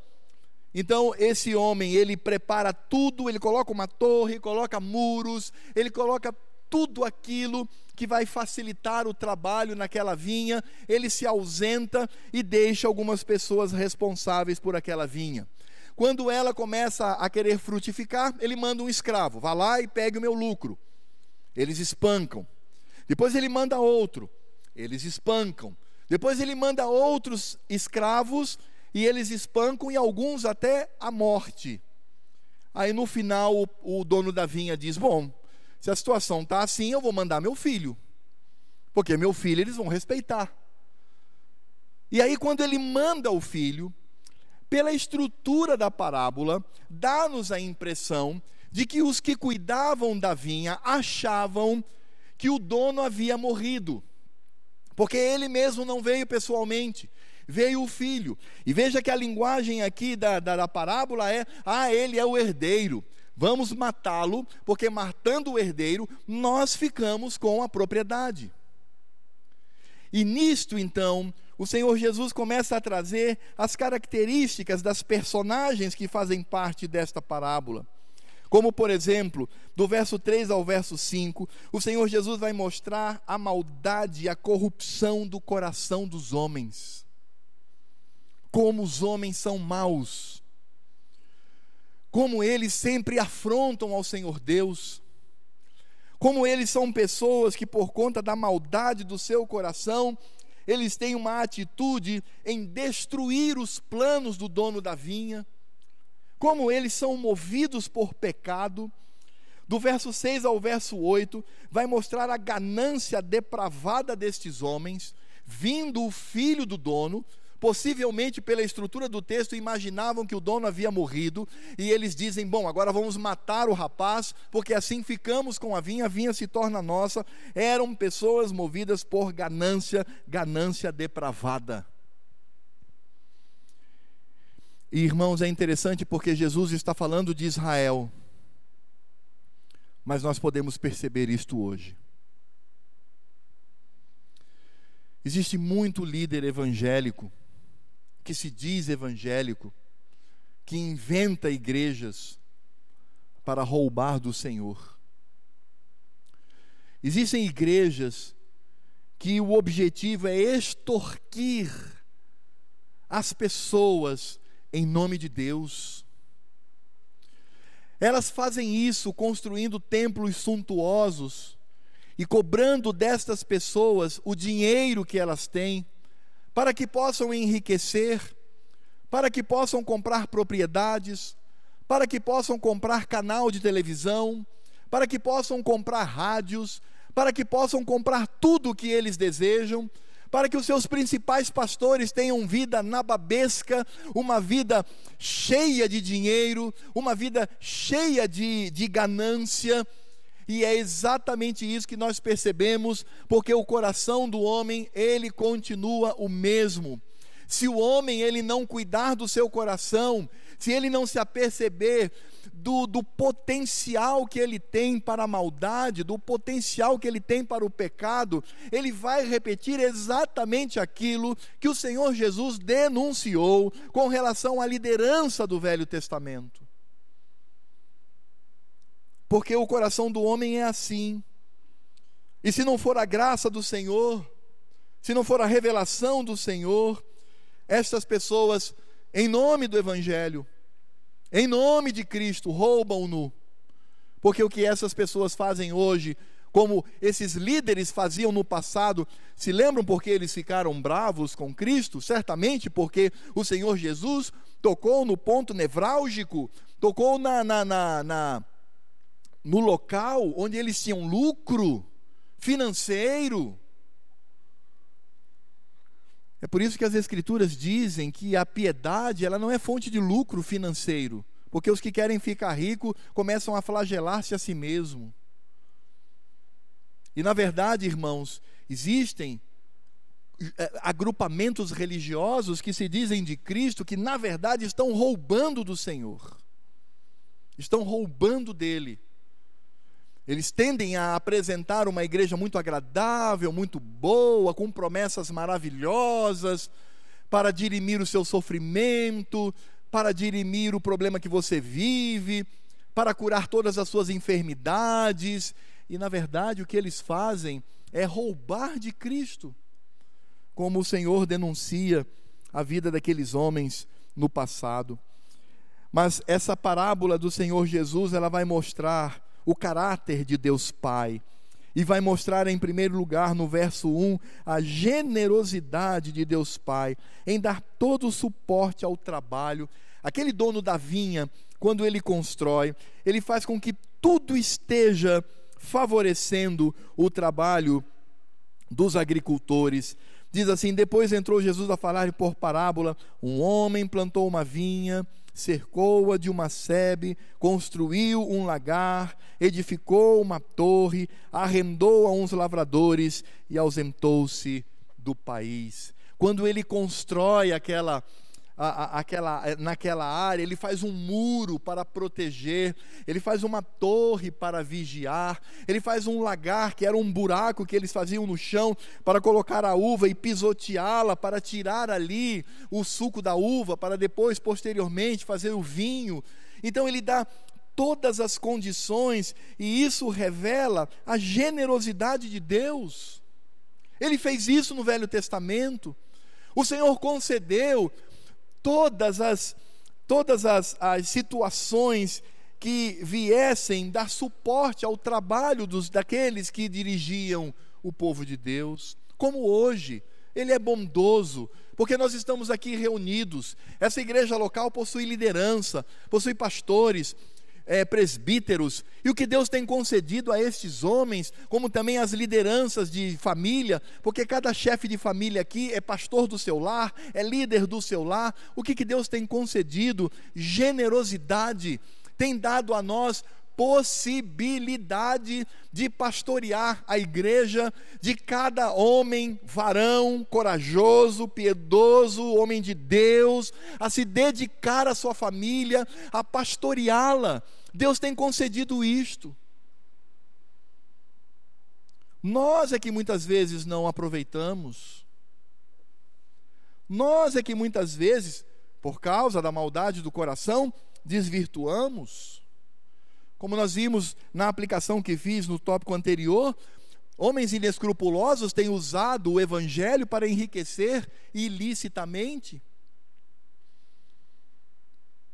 Então, esse homem, ele prepara tudo, ele coloca uma torre, coloca muros, ele coloca tudo aquilo que vai facilitar o trabalho naquela vinha, ele se ausenta e deixa algumas pessoas responsáveis por aquela vinha. Quando ela começa a querer frutificar, ele manda um escravo, vá lá e pegue o meu lucro. Eles espancam. Depois ele manda outro, eles espancam. Depois ele manda outros escravos e eles espancam e alguns até a morte. Aí no final o, o dono da vinha diz: Bom, se a situação está assim, eu vou mandar meu filho. Porque meu filho eles vão respeitar. E aí, quando ele manda o filho, pela estrutura da parábola, dá-nos a impressão de que os que cuidavam da vinha achavam que o dono havia morrido, porque ele mesmo não veio pessoalmente, veio o filho. E veja que a linguagem aqui da, da, da parábola é: ah, ele é o herdeiro. Vamos matá-lo, porque matando o herdeiro, nós ficamos com a propriedade. E nisto, então, o Senhor Jesus começa a trazer as características das personagens que fazem parte desta parábola. Como, por exemplo, do verso 3 ao verso 5, o Senhor Jesus vai mostrar a maldade e a corrupção do coração dos homens. Como os homens são maus como eles sempre afrontam ao Senhor Deus, como eles são pessoas que, por conta da maldade do seu coração, eles têm uma atitude em destruir os planos do dono da vinha, como eles são movidos por pecado. Do verso 6 ao verso 8, vai mostrar a ganância depravada destes homens, vindo o filho do dono, Possivelmente, pela estrutura do texto, imaginavam que o dono havia morrido e eles dizem: Bom, agora vamos matar o rapaz, porque assim ficamos com a vinha, a vinha se torna nossa. Eram pessoas movidas por ganância, ganância depravada. E, irmãos, é interessante porque Jesus está falando de Israel, mas nós podemos perceber isto hoje. Existe muito líder evangélico que se diz evangélico, que inventa igrejas para roubar do Senhor. Existem igrejas que o objetivo é extorquir as pessoas em nome de Deus. Elas fazem isso construindo templos suntuosos e cobrando destas pessoas o dinheiro que elas têm para que possam enriquecer, para que possam comprar propriedades, para que possam comprar canal de televisão, para que possam comprar rádios, para que possam comprar tudo o que eles desejam, para que os seus principais pastores tenham vida nababesca, uma vida cheia de dinheiro, uma vida cheia de, de ganância, e é exatamente isso que nós percebemos, porque o coração do homem, ele continua o mesmo. Se o homem ele não cuidar do seu coração, se ele não se aperceber do, do potencial que ele tem para a maldade, do potencial que ele tem para o pecado, ele vai repetir exatamente aquilo que o Senhor Jesus denunciou com relação à liderança do Velho Testamento. Porque o coração do homem é assim. E se não for a graça do Senhor, se não for a revelação do Senhor, estas pessoas, em nome do Evangelho, em nome de Cristo, roubam-no. Porque o que essas pessoas fazem hoje, como esses líderes faziam no passado, se lembram porque eles ficaram bravos com Cristo? Certamente porque o Senhor Jesus tocou no ponto nevrálgico, tocou na, na, na, na no local onde eles tinham lucro financeiro. É por isso que as escrituras dizem que a piedade, ela não é fonte de lucro financeiro, porque os que querem ficar ricos começam a flagelar-se a si mesmo. E na verdade, irmãos, existem é, agrupamentos religiosos que se dizem de Cristo que na verdade estão roubando do Senhor. Estão roubando dele. Eles tendem a apresentar uma igreja muito agradável, muito boa, com promessas maravilhosas, para dirimir o seu sofrimento, para dirimir o problema que você vive, para curar todas as suas enfermidades. E na verdade o que eles fazem é roubar de Cristo, como o Senhor denuncia a vida daqueles homens no passado. Mas essa parábola do Senhor Jesus, ela vai mostrar o caráter de Deus Pai. E vai mostrar, em primeiro lugar, no verso 1, a generosidade de Deus Pai em dar todo o suporte ao trabalho. Aquele dono da vinha, quando ele constrói, ele faz com que tudo esteja favorecendo o trabalho dos agricultores. Diz assim: Depois entrou Jesus a falar por parábola: Um homem plantou uma vinha cercou-a de uma sebe, construiu um lagar, edificou uma torre, arrendou a uns lavradores e ausentou-se do país. Quando ele constrói aquela a, aquela, eh, naquela área, ele faz um muro para proteger, ele faz uma torre para vigiar, ele faz um lagar, que era um buraco que eles faziam no chão, para colocar a uva e pisoteá-la, para tirar ali o suco da uva, para depois, posteriormente, fazer o vinho. Então, ele dá todas as condições, e isso revela a generosidade de Deus. Ele fez isso no Velho Testamento. O Senhor concedeu todas as, todas as, as situações que viessem dar suporte ao trabalho dos, daqueles que dirigiam o povo de Deus, como hoje. Ele é bondoso, porque nós estamos aqui reunidos. Essa igreja local possui liderança, possui pastores, é, presbíteros, e o que Deus tem concedido a estes homens, como também as lideranças de família, porque cada chefe de família aqui é pastor do seu lar, é líder do seu lar, o que, que Deus tem concedido? Generosidade, tem dado a nós possibilidade de pastorear a igreja, de cada homem, varão, corajoso, piedoso, homem de Deus, a se dedicar à sua família, a pastoreá-la. Deus tem concedido isto. Nós é que muitas vezes não aproveitamos. Nós é que muitas vezes, por causa da maldade do coração, desvirtuamos. Como nós vimos na aplicação que fiz no tópico anterior, homens inescrupulosos têm usado o evangelho para enriquecer ilicitamente.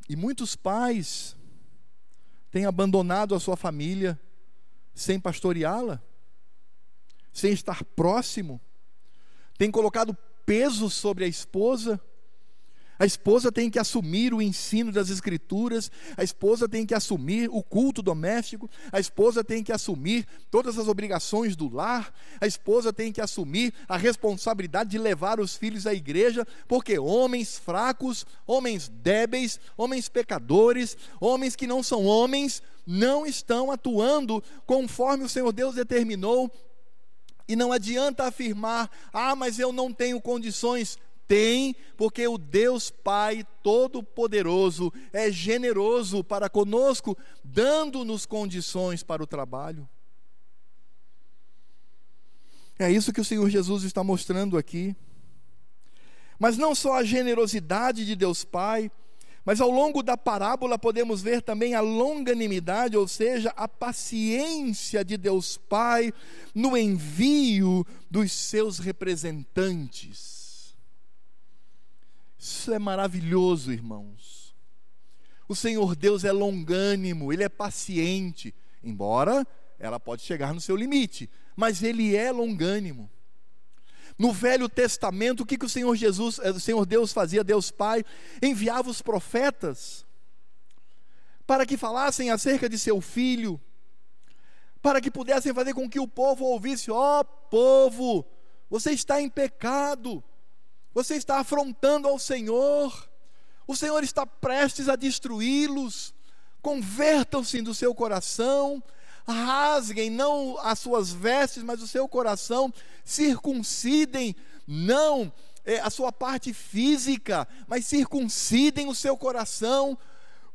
E muitos pais tem abandonado a sua família sem pastoreá-la, sem estar próximo, tem colocado peso sobre a esposa a esposa tem que assumir o ensino das Escrituras, a esposa tem que assumir o culto doméstico, a esposa tem que assumir todas as obrigações do lar, a esposa tem que assumir a responsabilidade de levar os filhos à igreja, porque homens fracos, homens débeis, homens pecadores, homens que não são homens, não estão atuando conforme o Senhor Deus determinou e não adianta afirmar: ah, mas eu não tenho condições. Tem, porque o Deus Pai Todo-Poderoso é generoso para conosco, dando-nos condições para o trabalho. É isso que o Senhor Jesus está mostrando aqui. Mas não só a generosidade de Deus Pai, Mas ao longo da parábola podemos ver também a longanimidade, ou seja, a paciência de Deus Pai no envio dos seus representantes. Isso é maravilhoso, irmãos. O Senhor Deus é longânimo, ele é paciente, embora ela pode chegar no seu limite, mas ele é longânimo. No Velho Testamento, o que, que o Senhor Jesus, eh, o Senhor Deus fazia, Deus Pai, enviava os profetas para que falassem acerca de seu filho, para que pudessem fazer com que o povo ouvisse: ó oh, povo, você está em pecado, você está afrontando ao Senhor, o Senhor está prestes a destruí-los, convertam-se do seu coração, rasguem não as suas vestes, mas o seu coração, circuncidem não é, a sua parte física, mas circuncidem o seu coração,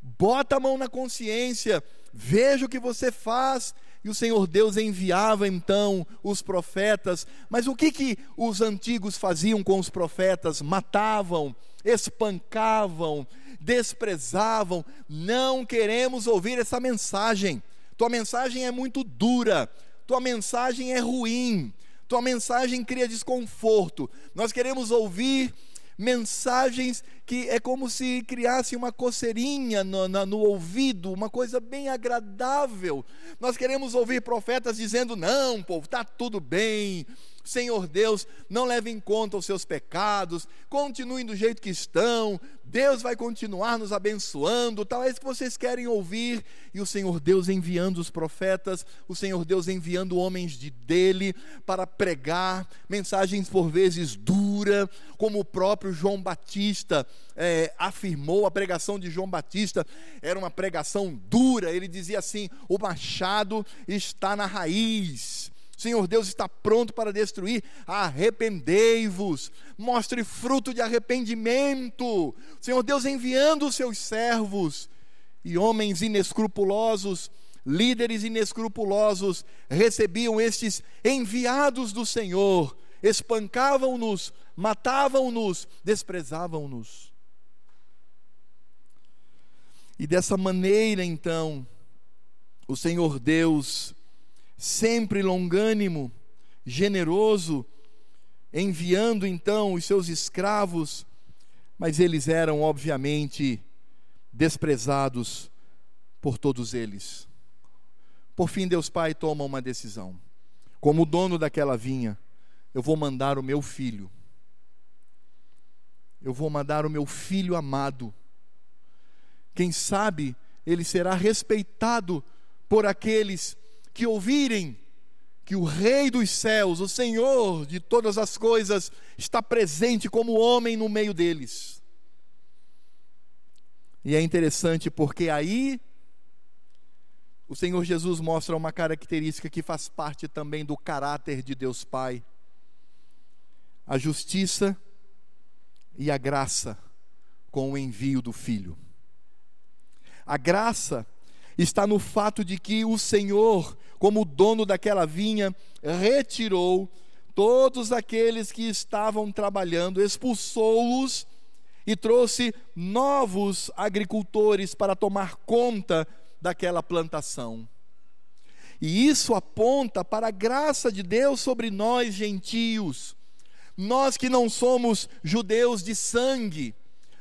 bota a mão na consciência, veja o que você faz. E o Senhor Deus enviava então os profetas, mas o que que os antigos faziam com os profetas? Matavam, espancavam, desprezavam. Não queremos ouvir essa mensagem. Tua mensagem é muito dura, tua mensagem é ruim, tua mensagem cria desconforto. Nós queremos ouvir mensagens que é como se criasse uma coceirinha no, no, no, ouvido, uma coisa bem agradável. Nós queremos ouvir profetas dizendo: não, povo, está tudo bem, Senhor Deus, não leve em conta os seus pecados, continuem do jeito que estão, Deus vai continuar nos abençoando, tal é que vocês querem ouvir, e o Senhor Deus enviando os profetas, o Senhor Deus enviando homens de dele para pregar mensagens por vezes duras, como o próprio João Batista é, afirmou, a pregação de João Batista era uma pregação dura, ele dizia assim: o machado está na raiz Senhor Deus está pronto para destruir, arrependei-vos, mostre fruto de arrependimento. Senhor Deus enviando os seus servos e homens inescrupulosos, líderes inescrupulosos, recebiam estes enviados do Senhor, espancavam-nos, matavam-nos, desprezavam-nos. E dessa maneira, então, o Senhor Deus sempre longânimo, generoso, enviando então os seus escravos, mas eles eram obviamente desprezados por todos eles. Por fim, Deus Pai toma uma decisão. Como dono daquela vinha, eu vou mandar o meu filho. Eu vou mandar o meu filho amado. Quem sabe ele será respeitado por aqueles que ouvirem que o Rei dos céus, o Senhor de todas as coisas, está presente como homem no meio deles. E é interessante porque aí o Senhor Jesus mostra uma característica que faz parte também do caráter de Deus Pai: a justiça e a graça com o envio do Filho. A graça está no fato de que o Senhor, como dono daquela vinha, retirou todos aqueles que estavam trabalhando, expulsou-os e trouxe novos agricultores para tomar conta daquela plantação. E isso aponta para a graça de Deus sobre nós, gentios. Nós que não somos judeus de sangue,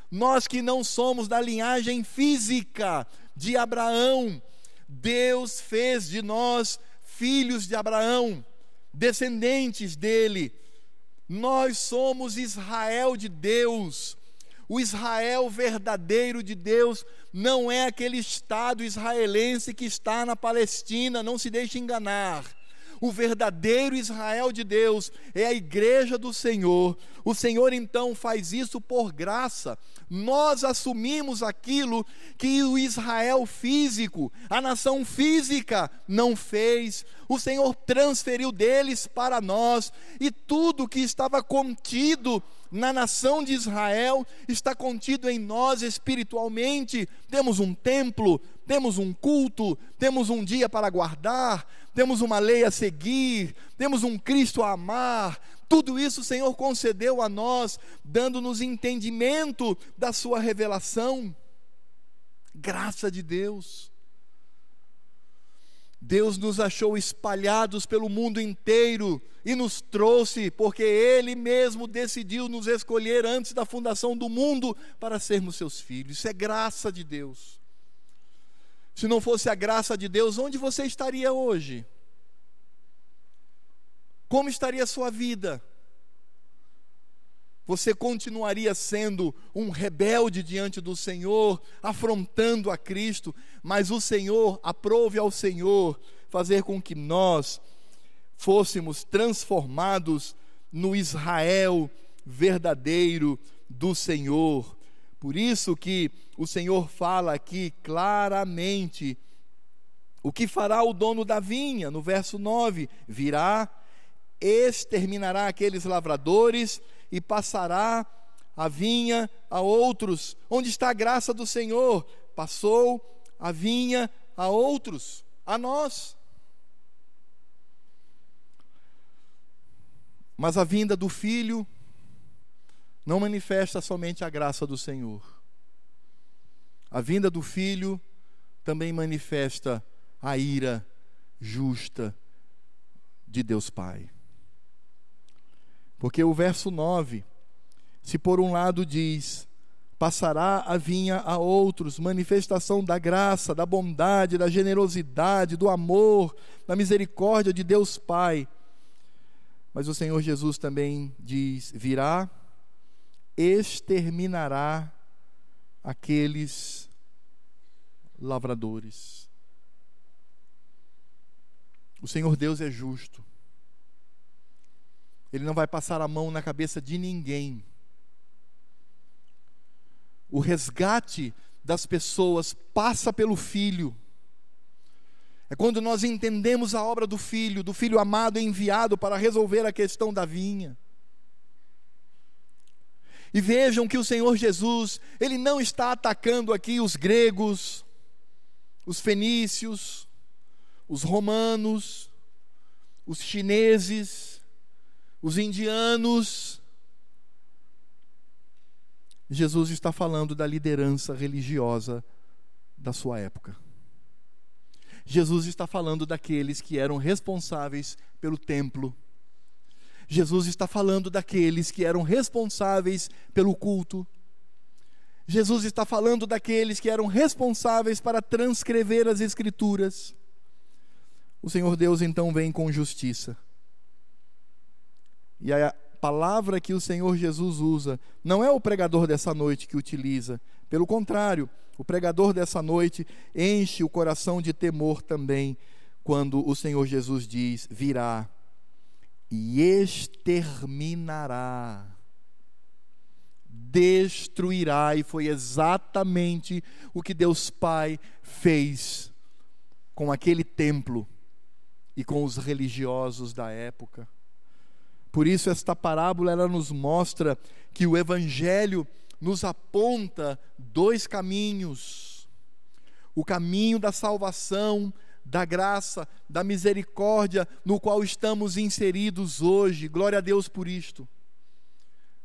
nós que não somos da linhagem física, de Abraão. Deus fez de nós filhos de Abraão, descendentes dele. Nós somos Israel de Deus. O Israel verdadeiro de Deus não é aquele Estado israelense que está na Palestina, não se deixe enganar. O verdadeiro Israel de Deus é a igreja do Senhor. O Senhor então faz isso por graça. Nós assumimos aquilo que o Israel físico, a nação física, não fez. O Senhor transferiu deles para nós e tudo que estava contido na nação de Israel está contido em nós espiritualmente. Temos um templo, temos um culto, temos um dia para guardar, temos uma lei a seguir, temos um Cristo a amar. Tudo isso o Senhor concedeu a nós, dando-nos entendimento da Sua revelação. Graça de Deus. Deus nos achou espalhados pelo mundo inteiro e nos trouxe, porque Ele mesmo decidiu nos escolher antes da fundação do mundo para sermos seus filhos. Isso é graça de Deus. Se não fosse a graça de Deus, onde você estaria hoje? Como estaria a sua vida? Você continuaria sendo um rebelde diante do Senhor, afrontando a Cristo, mas o Senhor, aprove ao Senhor fazer com que nós fôssemos transformados no Israel verdadeiro do Senhor. Por isso que o Senhor fala aqui claramente o que fará o dono da vinha, no verso 9: virá exterminará aqueles lavradores e passará a vinha a outros. Onde está a graça do Senhor? Passou a vinha a outros, a nós. Mas a vinda do Filho não manifesta somente a graça do Senhor. A vinda do Filho também manifesta a ira justa de Deus Pai. Porque o verso 9, se por um lado diz: passará a vinha a outros, manifestação da graça, da bondade, da generosidade, do amor, da misericórdia de Deus Pai. Mas o Senhor Jesus também diz: virá, exterminará aqueles lavradores. O Senhor Deus é justo. Ele não vai passar a mão na cabeça de ninguém. O resgate das pessoas passa pelo Filho. É quando nós entendemos a obra do Filho, do Filho amado enviado para resolver a questão da vinha. E vejam que o Senhor Jesus, Ele não está atacando aqui os gregos, os fenícios, os romanos, os chineses, os indianos. Jesus está falando da liderança religiosa da sua época. Jesus está falando daqueles que eram responsáveis pelo templo. Jesus está falando daqueles que eram responsáveis pelo culto. Jesus está falando daqueles que eram responsáveis para transcrever as Escrituras. O Senhor Deus então vem com justiça. E a palavra que o Senhor Jesus usa não é o pregador dessa noite que utiliza, pelo contrário, o pregador dessa noite enche o coração de temor também, quando o Senhor Jesus diz: virá e exterminará, destruirá, e foi exatamente o que Deus Pai fez com aquele templo e com os religiosos da época. Por isso esta parábola ela nos mostra que o evangelho nos aponta dois caminhos: o caminho da salvação, da graça, da misericórdia no qual estamos inseridos hoje. Glória a Deus por isto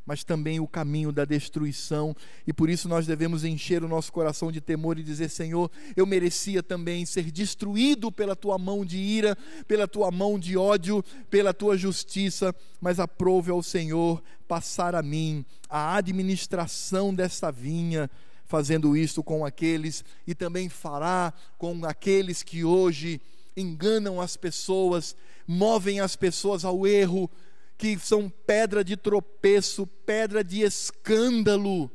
mas também o caminho da destruição, e por isso nós devemos encher o nosso coração de temor e dizer: Senhor, eu merecia também ser destruído pela tua mão de ira, pela tua mão de ódio, pela tua justiça, mas aprove ao Senhor passar a mim a administração desta vinha, fazendo isto com aqueles e também fará com aqueles que hoje enganam as pessoas, movem as pessoas ao erro, que são pedra de tropeço, pedra de escândalo,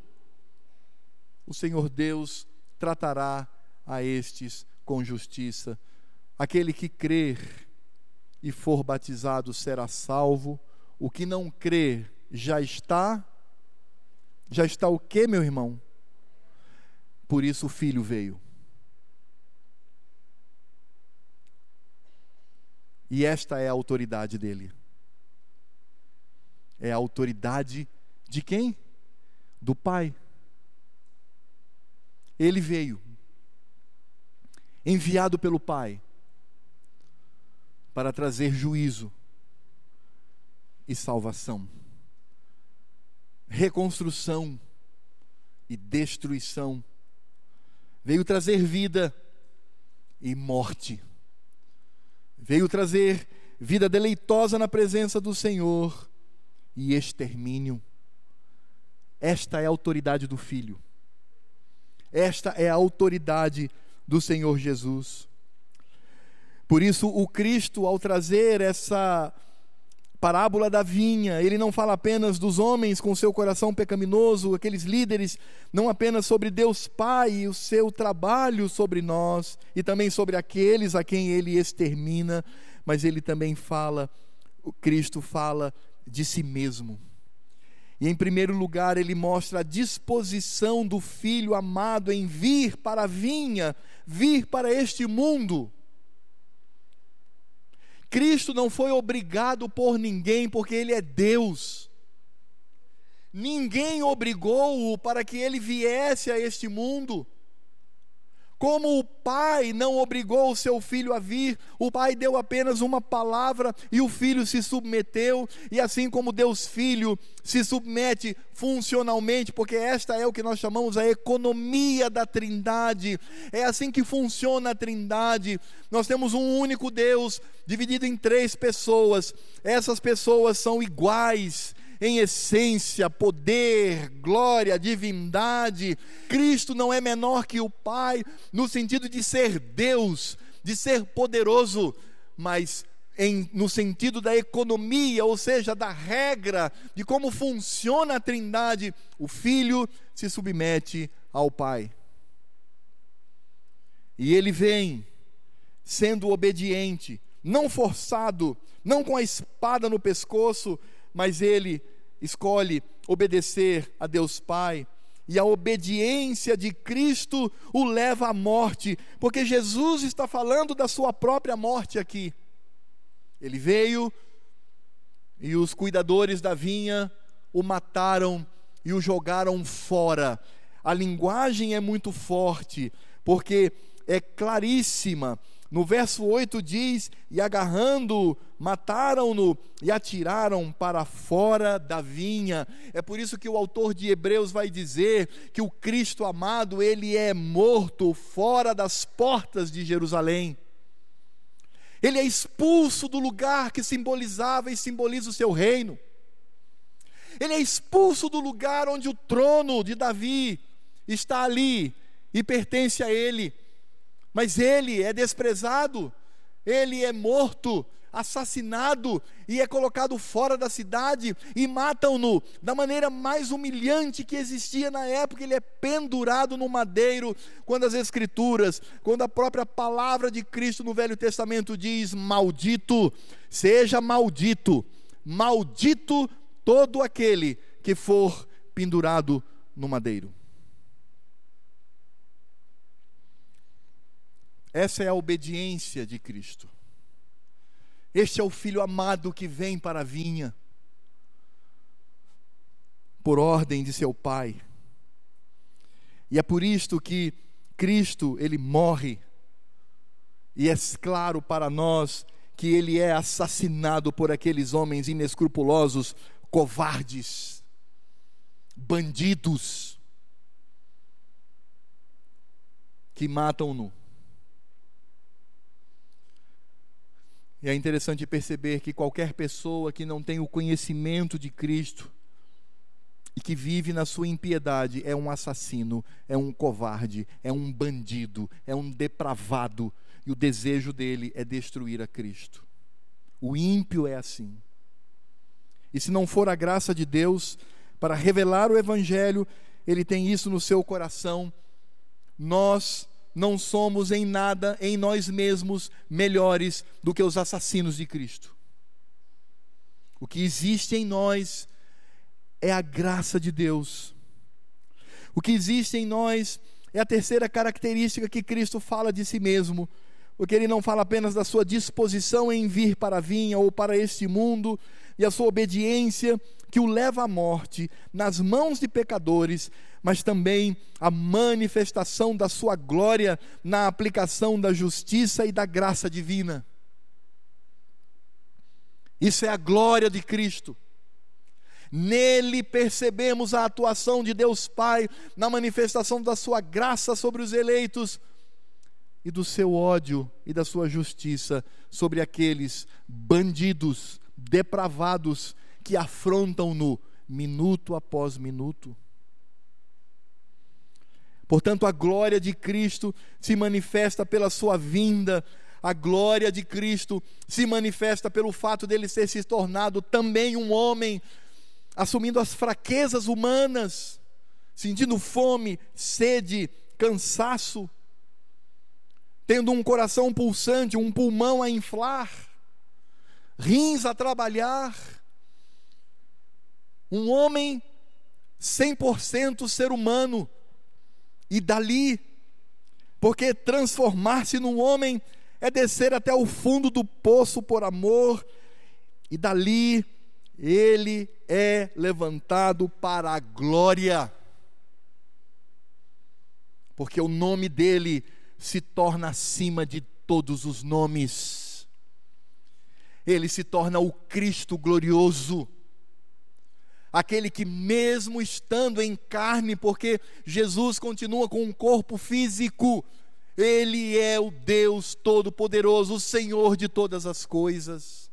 o Senhor Deus tratará a estes com justiça. Aquele que crer e for batizado será salvo, o que não crer já está. Já está o que, meu irmão? Por isso o filho veio. E esta é a autoridade dele é a autoridade de quem? Do Pai. Ele veio, enviado pelo Pai, para trazer juízo e salvação, reconstrução e destruição. veio trazer vida e morte. Veio trazer vida deleitosa na presença do Senhor e extermínio. Esta é a autoridade do Filho. Esta é a autoridade do Senhor Jesus. Por isso, o Cristo, ao trazer essa parábola da vinha, ele não fala apenas dos homens com seu coração pecaminoso, aqueles líderes, não apenas sobre Deus Pai e o seu trabalho sobre nós, e também sobre aqueles a quem ele extermina, mas ele também fala, o Cristo fala de si mesmo. E em primeiro lugar, ele mostra a disposição do filho amado em vir para a vinha, vir para este mundo. Cristo não foi obrigado por ninguém, porque Ele é Deus. Ninguém obrigou-o para que ele viesse a este mundo. Como o pai não obrigou o seu filho a vir, o pai deu apenas uma palavra e o filho se submeteu, e assim como Deus Filho se submete funcionalmente, porque esta é o que nós chamamos a economia da Trindade, é assim que funciona a Trindade. Nós temos um único Deus dividido em três pessoas, essas pessoas são iguais em essência, poder, glória, divindade. Cristo não é menor que o Pai no sentido de ser Deus, de ser poderoso, mas em, no sentido da economia, ou seja, da regra de como funciona a Trindade, o Filho se submete ao Pai. E ele vem sendo obediente, não forçado, não com a espada no pescoço, mas ele escolhe obedecer a Deus Pai. E a obediência de Cristo o leva à morte, porque Jesus está falando da sua própria morte aqui. Ele veio e os cuidadores da vinha o mataram e o jogaram fora. A linguagem é muito forte, porque é claríssima. No verso 8 diz: E agarrando-o, mataram-no e atiraram para fora da vinha. É por isso que o autor de Hebreus vai dizer que o Cristo amado, ele é morto fora das portas de Jerusalém. Ele é expulso do lugar que simbolizava e simboliza o seu reino. Ele é expulso do lugar onde o trono de Davi está ali e pertence a ele mas ele é desprezado, ele é morto, assassinado e é colocado fora da cidade e matam-no da maneira mais humilhante que existia na época. Ele é pendurado no madeiro. Quando as Escrituras, quando a própria palavra de Cristo no Velho Testamento diz: Maldito, seja maldito, maldito todo aquele que for pendurado no madeiro. Essa é a obediência de Cristo. Este é o filho amado que vem para a vinha, por ordem de seu pai. E é por isto que Cristo, ele morre. E é claro para nós que ele é assassinado por aqueles homens inescrupulosos, covardes, bandidos, que matam-no E é interessante perceber que qualquer pessoa que não tem o conhecimento de Cristo e que vive na sua impiedade é um assassino, é um covarde, é um bandido, é um depravado, e o desejo dele é destruir a Cristo. O ímpio é assim. E se não for a graça de Deus para revelar o Evangelho, ele tem isso no seu coração, nós não somos em nada, em nós mesmos, melhores do que os assassinos de Cristo. O que existe em nós é a graça de Deus. O que existe em nós é a terceira característica que Cristo fala de si mesmo, porque ele não fala apenas da sua disposição em vir para a vinha ou para este mundo e a sua obediência que o leva à morte nas mãos de pecadores, mas também a manifestação da sua glória na aplicação da justiça e da graça divina. Isso é a glória de Cristo. Nele percebemos a atuação de Deus Pai na manifestação da sua graça sobre os eleitos e do seu ódio e da sua justiça sobre aqueles bandidos, depravados que afrontam-no minuto após minuto. Portanto, a glória de Cristo se manifesta pela sua vinda, a glória de Cristo se manifesta pelo fato dele ter se tornado também um homem, assumindo as fraquezas humanas, sentindo fome, sede, cansaço, tendo um coração pulsante, um pulmão a inflar, rins a trabalhar, um homem 100% ser humano, e dali, porque transformar-se num homem é descer até o fundo do poço por amor, e dali ele é levantado para a glória, porque o nome dele se torna acima de todos os nomes, ele se torna o Cristo glorioso aquele que, mesmo estando em carne, porque Jesus continua com um corpo físico, ele é o Deus Todo-Poderoso, o Senhor de todas as coisas.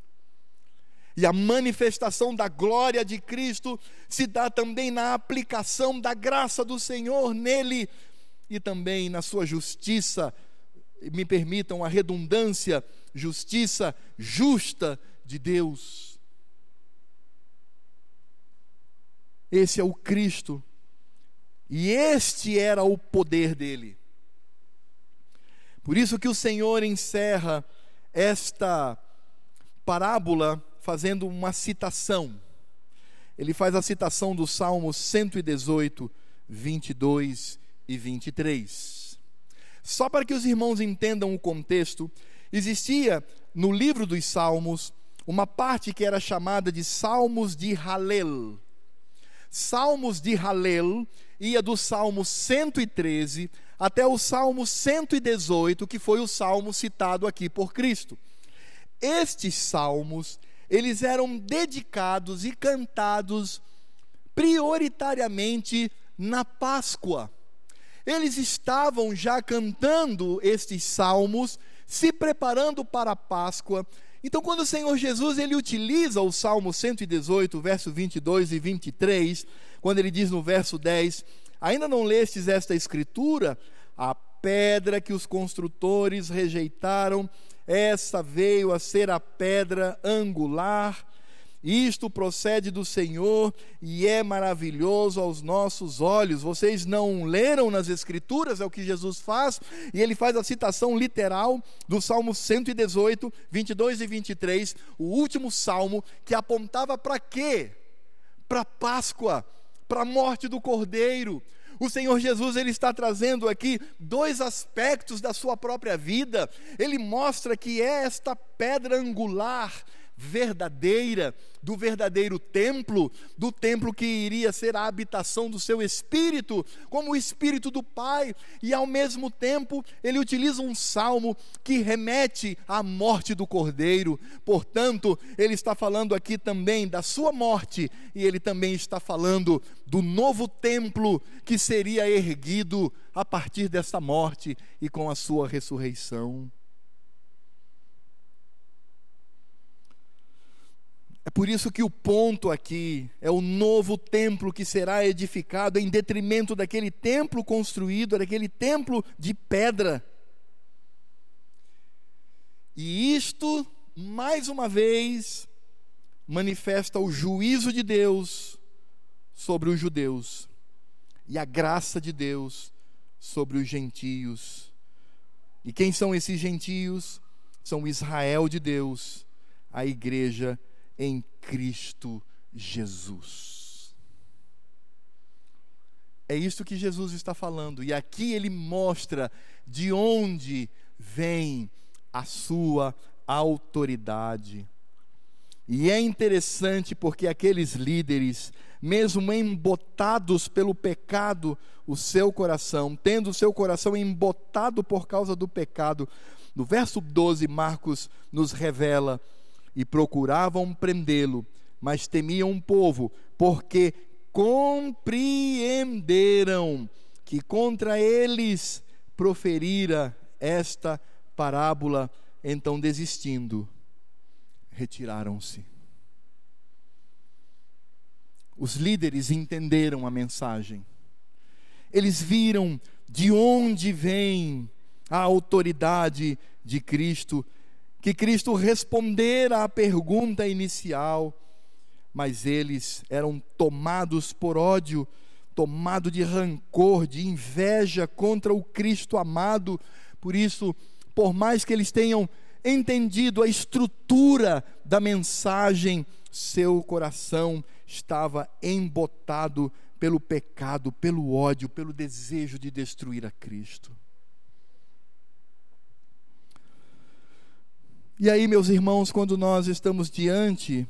E a manifestação da glória de Cristo se dá também na aplicação da graça do Senhor nele e também na sua justiça, me permitam a redundância, justiça justa de Deus. Esse é o Cristo. E este era o poder dele. Por isso que o Senhor encerra esta parábola fazendo uma citação. Ele faz a citação do Salmo 118, 22 e 23. Só para que os irmãos entendam o contexto, existia no livro dos Salmos uma parte que era chamada de Salmos de Halel. Salmos de Halel ia do Salmo 113 até o Salmo 118, que foi o salmo citado aqui por Cristo. Estes salmos, eles eram dedicados e cantados prioritariamente na Páscoa. Eles estavam já cantando estes salmos, se preparando para a Páscoa, então, quando o Senhor Jesus ele utiliza o Salmo 118, verso 22 e 23, quando ele diz no verso 10: Ainda não lestes esta escritura? A pedra que os construtores rejeitaram, essa veio a ser a pedra angular isto procede do Senhor e é maravilhoso aos nossos olhos. Vocês não leram nas Escrituras, é o que Jesus faz, e ele faz a citação literal do Salmo 118, 22 e 23, o último salmo que apontava para quê? Para Páscoa, para a morte do Cordeiro. O Senhor Jesus ele está trazendo aqui dois aspectos da sua própria vida. Ele mostra que é esta pedra angular verdadeira, do verdadeiro templo, do templo que iria ser a habitação do seu espírito, como o espírito do Pai, e ao mesmo tempo ele utiliza um salmo que remete à morte do cordeiro. Portanto, ele está falando aqui também da sua morte, e ele também está falando do novo templo que seria erguido a partir dessa morte e com a sua ressurreição. É por isso que o ponto aqui é o novo templo que será edificado em detrimento daquele templo construído, daquele templo de pedra. E isto, mais uma vez, manifesta o juízo de Deus sobre os judeus e a graça de Deus sobre os gentios. E quem são esses gentios? São Israel de Deus, a igreja de em Cristo Jesus. É isso que Jesus está falando, e aqui ele mostra de onde vem a sua autoridade. E é interessante porque aqueles líderes, mesmo embotados pelo pecado, o seu coração, tendo o seu coração embotado por causa do pecado, no verso 12, Marcos nos revela e procuravam prendê-lo, mas temiam o povo, porque compreenderam que contra eles proferira esta parábola, então desistindo, retiraram-se. Os líderes entenderam a mensagem. Eles viram de onde vem a autoridade de Cristo, que Cristo respondera à pergunta inicial, mas eles eram tomados por ódio, tomado de rancor, de inveja contra o Cristo amado. Por isso, por mais que eles tenham entendido a estrutura da mensagem, seu coração estava embotado pelo pecado, pelo ódio, pelo desejo de destruir a Cristo. E aí, meus irmãos, quando nós estamos diante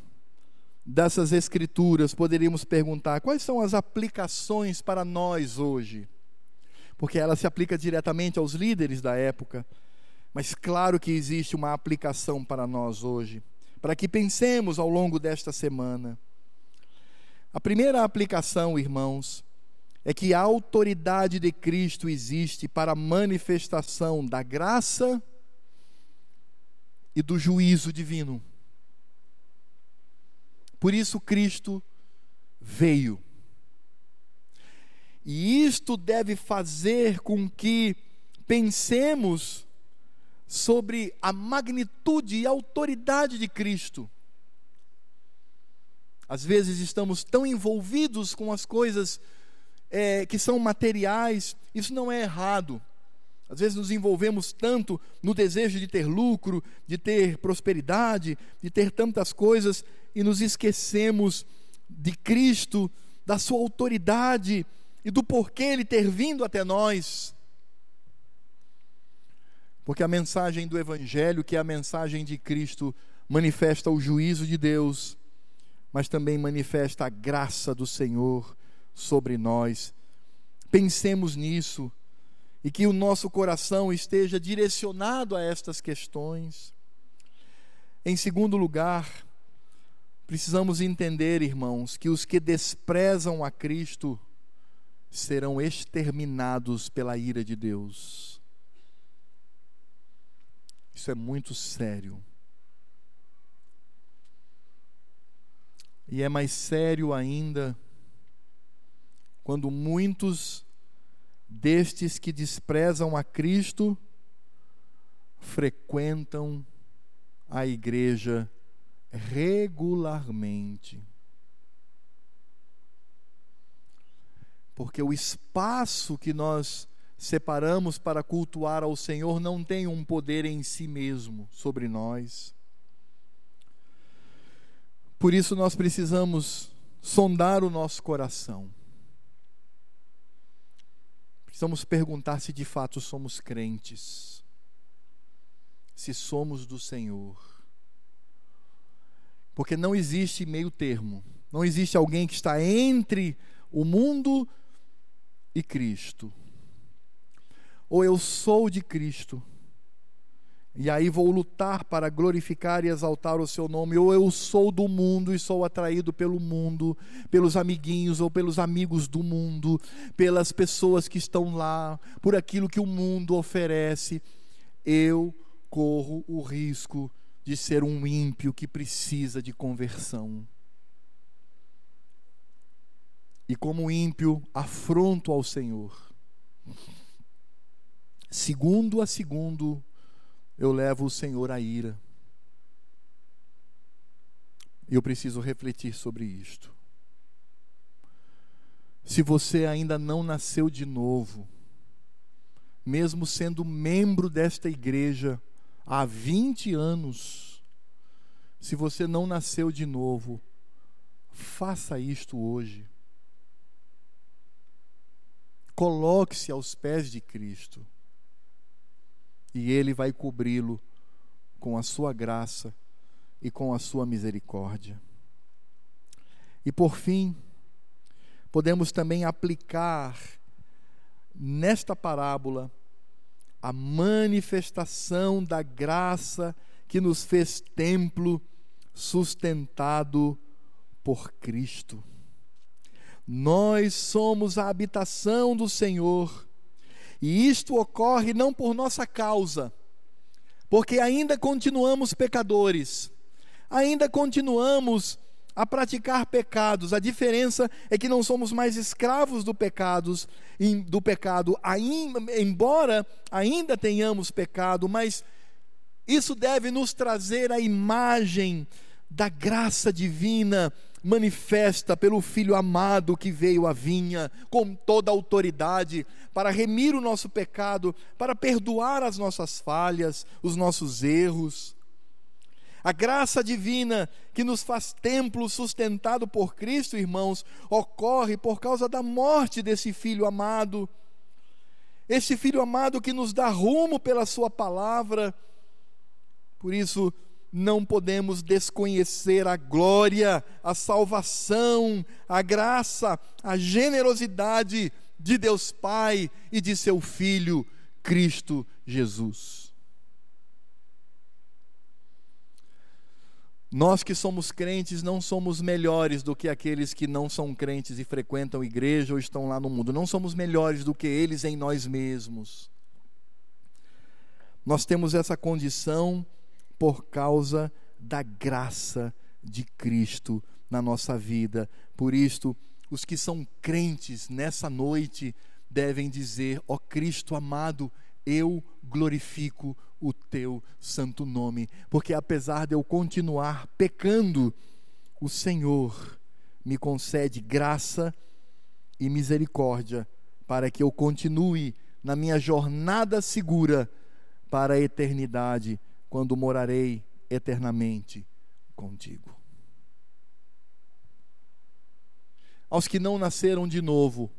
dessas escrituras, poderíamos perguntar quais são as aplicações para nós hoje? Porque ela se aplica diretamente aos líderes da época, mas claro que existe uma aplicação para nós hoje, para que pensemos ao longo desta semana. A primeira aplicação, irmãos, é que a autoridade de Cristo existe para a manifestação da graça e do juízo divino. Por isso Cristo veio. E isto deve fazer com que pensemos sobre a magnitude e autoridade de Cristo. Às vezes estamos tão envolvidos com as coisas é, que são materiais, isso não é errado. Às vezes nos envolvemos tanto no desejo de ter lucro, de ter prosperidade, de ter tantas coisas e nos esquecemos de Cristo, da Sua autoridade e do porquê Ele ter vindo até nós. Porque a mensagem do Evangelho, que é a mensagem de Cristo, manifesta o juízo de Deus, mas também manifesta a graça do Senhor sobre nós. Pensemos nisso e que o nosso coração esteja direcionado a estas questões. Em segundo lugar, precisamos entender, irmãos, que os que desprezam a Cristo serão exterminados pela ira de Deus. Isso é muito sério. E é mais sério ainda quando muitos destes que desprezam a Cristo frequentam a igreja regularmente. Porque o espaço que nós separamos para cultuar ao Senhor não tem um poder em si mesmo sobre nós. Por isso nós precisamos sondar o nosso coração. Precisamos perguntar se de fato somos crentes, se somos do Senhor. Porque não existe meio termo, não existe alguém que está entre o mundo e Cristo. Ou eu sou de Cristo, e aí vou lutar para glorificar e exaltar o seu nome, ou eu sou do mundo e sou atraído pelo mundo, pelos amiguinhos ou pelos amigos do mundo, pelas pessoas que estão lá, por aquilo que o mundo oferece. Eu corro o risco de ser um ímpio que precisa de conversão. E como ímpio, afronto ao Senhor. Segundo a segundo, eu levo o Senhor à ira. E eu preciso refletir sobre isto. Se você ainda não nasceu de novo, mesmo sendo membro desta igreja há 20 anos, se você não nasceu de novo, faça isto hoje. Coloque-se aos pés de Cristo e Ele vai cobri-lo com a sua graça e com a sua misericórdia. E por fim, podemos também aplicar nesta parábola a manifestação da graça que nos fez templo sustentado por Cristo. Nós somos a habitação do Senhor, e isto ocorre não por nossa causa, porque ainda continuamos pecadores, ainda continuamos a praticar pecados. A diferença é que não somos mais escravos do pecados, do pecado, embora ainda tenhamos pecado, mas isso deve nos trazer a imagem da graça divina manifesta pelo Filho amado que veio à vinha com toda autoridade para remir o nosso pecado, para perdoar as nossas falhas, os nossos erros. A graça divina que nos faz templo sustentado por Cristo, irmãos, ocorre por causa da morte desse filho amado. Esse filho amado que nos dá rumo pela Sua palavra. Por isso, não podemos desconhecer a glória, a salvação, a graça, a generosidade de Deus Pai e de seu Filho, Cristo Jesus. Nós que somos crentes não somos melhores do que aqueles que não são crentes e frequentam igreja ou estão lá no mundo. Não somos melhores do que eles em nós mesmos. Nós temos essa condição por causa da graça de Cristo na nossa vida. Por isto, os que são crentes nessa noite devem dizer: Ó oh Cristo amado, eu glorifico o teu santo nome, porque apesar de eu continuar pecando, o Senhor me concede graça e misericórdia para que eu continue na minha jornada segura para a eternidade, quando morarei eternamente contigo. Aos que não nasceram de novo,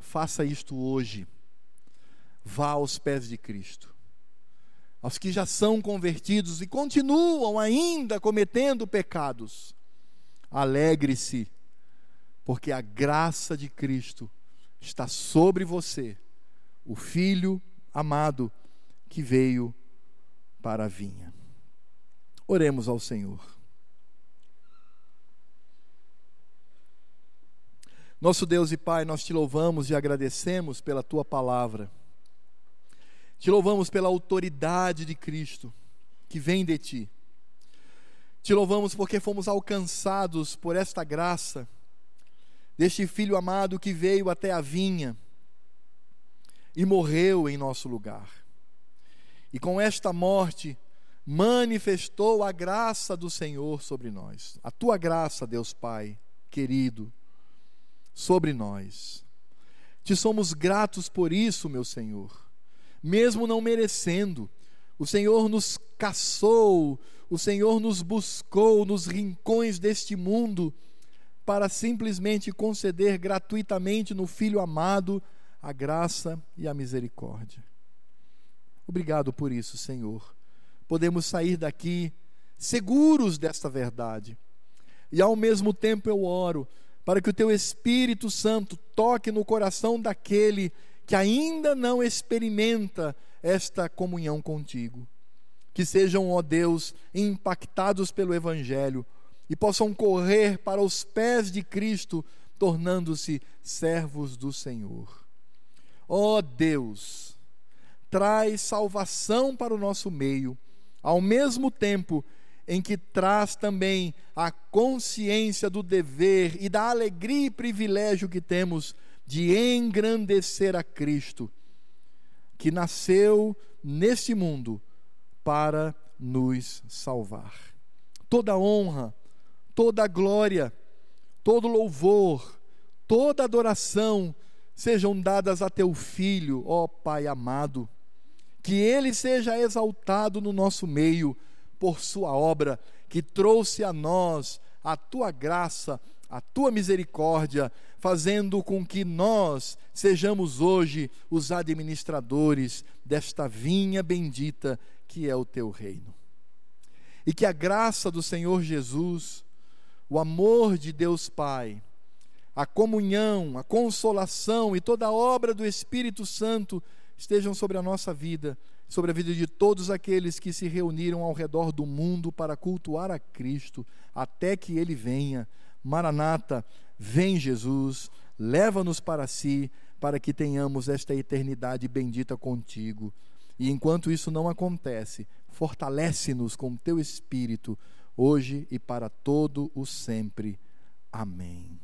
faça isto hoje vá aos pés de Cristo. Aos que já são convertidos e continuam ainda cometendo pecados, alegre-se, porque a graça de Cristo está sobre você, o Filho amado que veio para a vinha. Oremos ao Senhor. Nosso Deus e Pai, nós te louvamos e agradecemos pela tua palavra. Te louvamos pela autoridade de Cristo que vem de ti. Te louvamos porque fomos alcançados por esta graça, deste Filho amado que veio até a vinha e morreu em nosso lugar. E com esta morte, manifestou a graça do Senhor sobre nós. A tua graça, Deus Pai, querido, sobre nós. Te somos gratos por isso, meu Senhor mesmo não merecendo. O Senhor nos caçou, o Senhor nos buscou nos rincões deste mundo para simplesmente conceder gratuitamente no Filho amado a graça e a misericórdia. Obrigado por isso, Senhor. Podemos sair daqui seguros desta verdade. E ao mesmo tempo eu oro para que o teu Espírito Santo toque no coração daquele que ainda não experimenta esta comunhão contigo. Que sejam, ó Deus, impactados pelo Evangelho e possam correr para os pés de Cristo, tornando-se servos do Senhor. Ó Deus, traz salvação para o nosso meio, ao mesmo tempo em que traz também a consciência do dever e da alegria e privilégio que temos de engrandecer a Cristo, que nasceu neste mundo para nos salvar. Toda honra, toda glória, todo louvor, toda adoração sejam dadas a teu filho, ó Pai amado. Que ele seja exaltado no nosso meio por sua obra, que trouxe a nós a tua graça, a tua misericórdia, fazendo com que nós sejamos hoje os administradores desta vinha bendita que é o teu reino. E que a graça do Senhor Jesus, o amor de Deus Pai, a comunhão, a consolação e toda a obra do Espírito Santo estejam sobre a nossa vida, sobre a vida de todos aqueles que se reuniram ao redor do mundo para cultuar a Cristo, até que Ele venha Maranata, Vem, Jesus, leva-nos para si, para que tenhamos esta eternidade bendita contigo. E enquanto isso não acontece, fortalece-nos com teu espírito, hoje e para todo o sempre. Amém.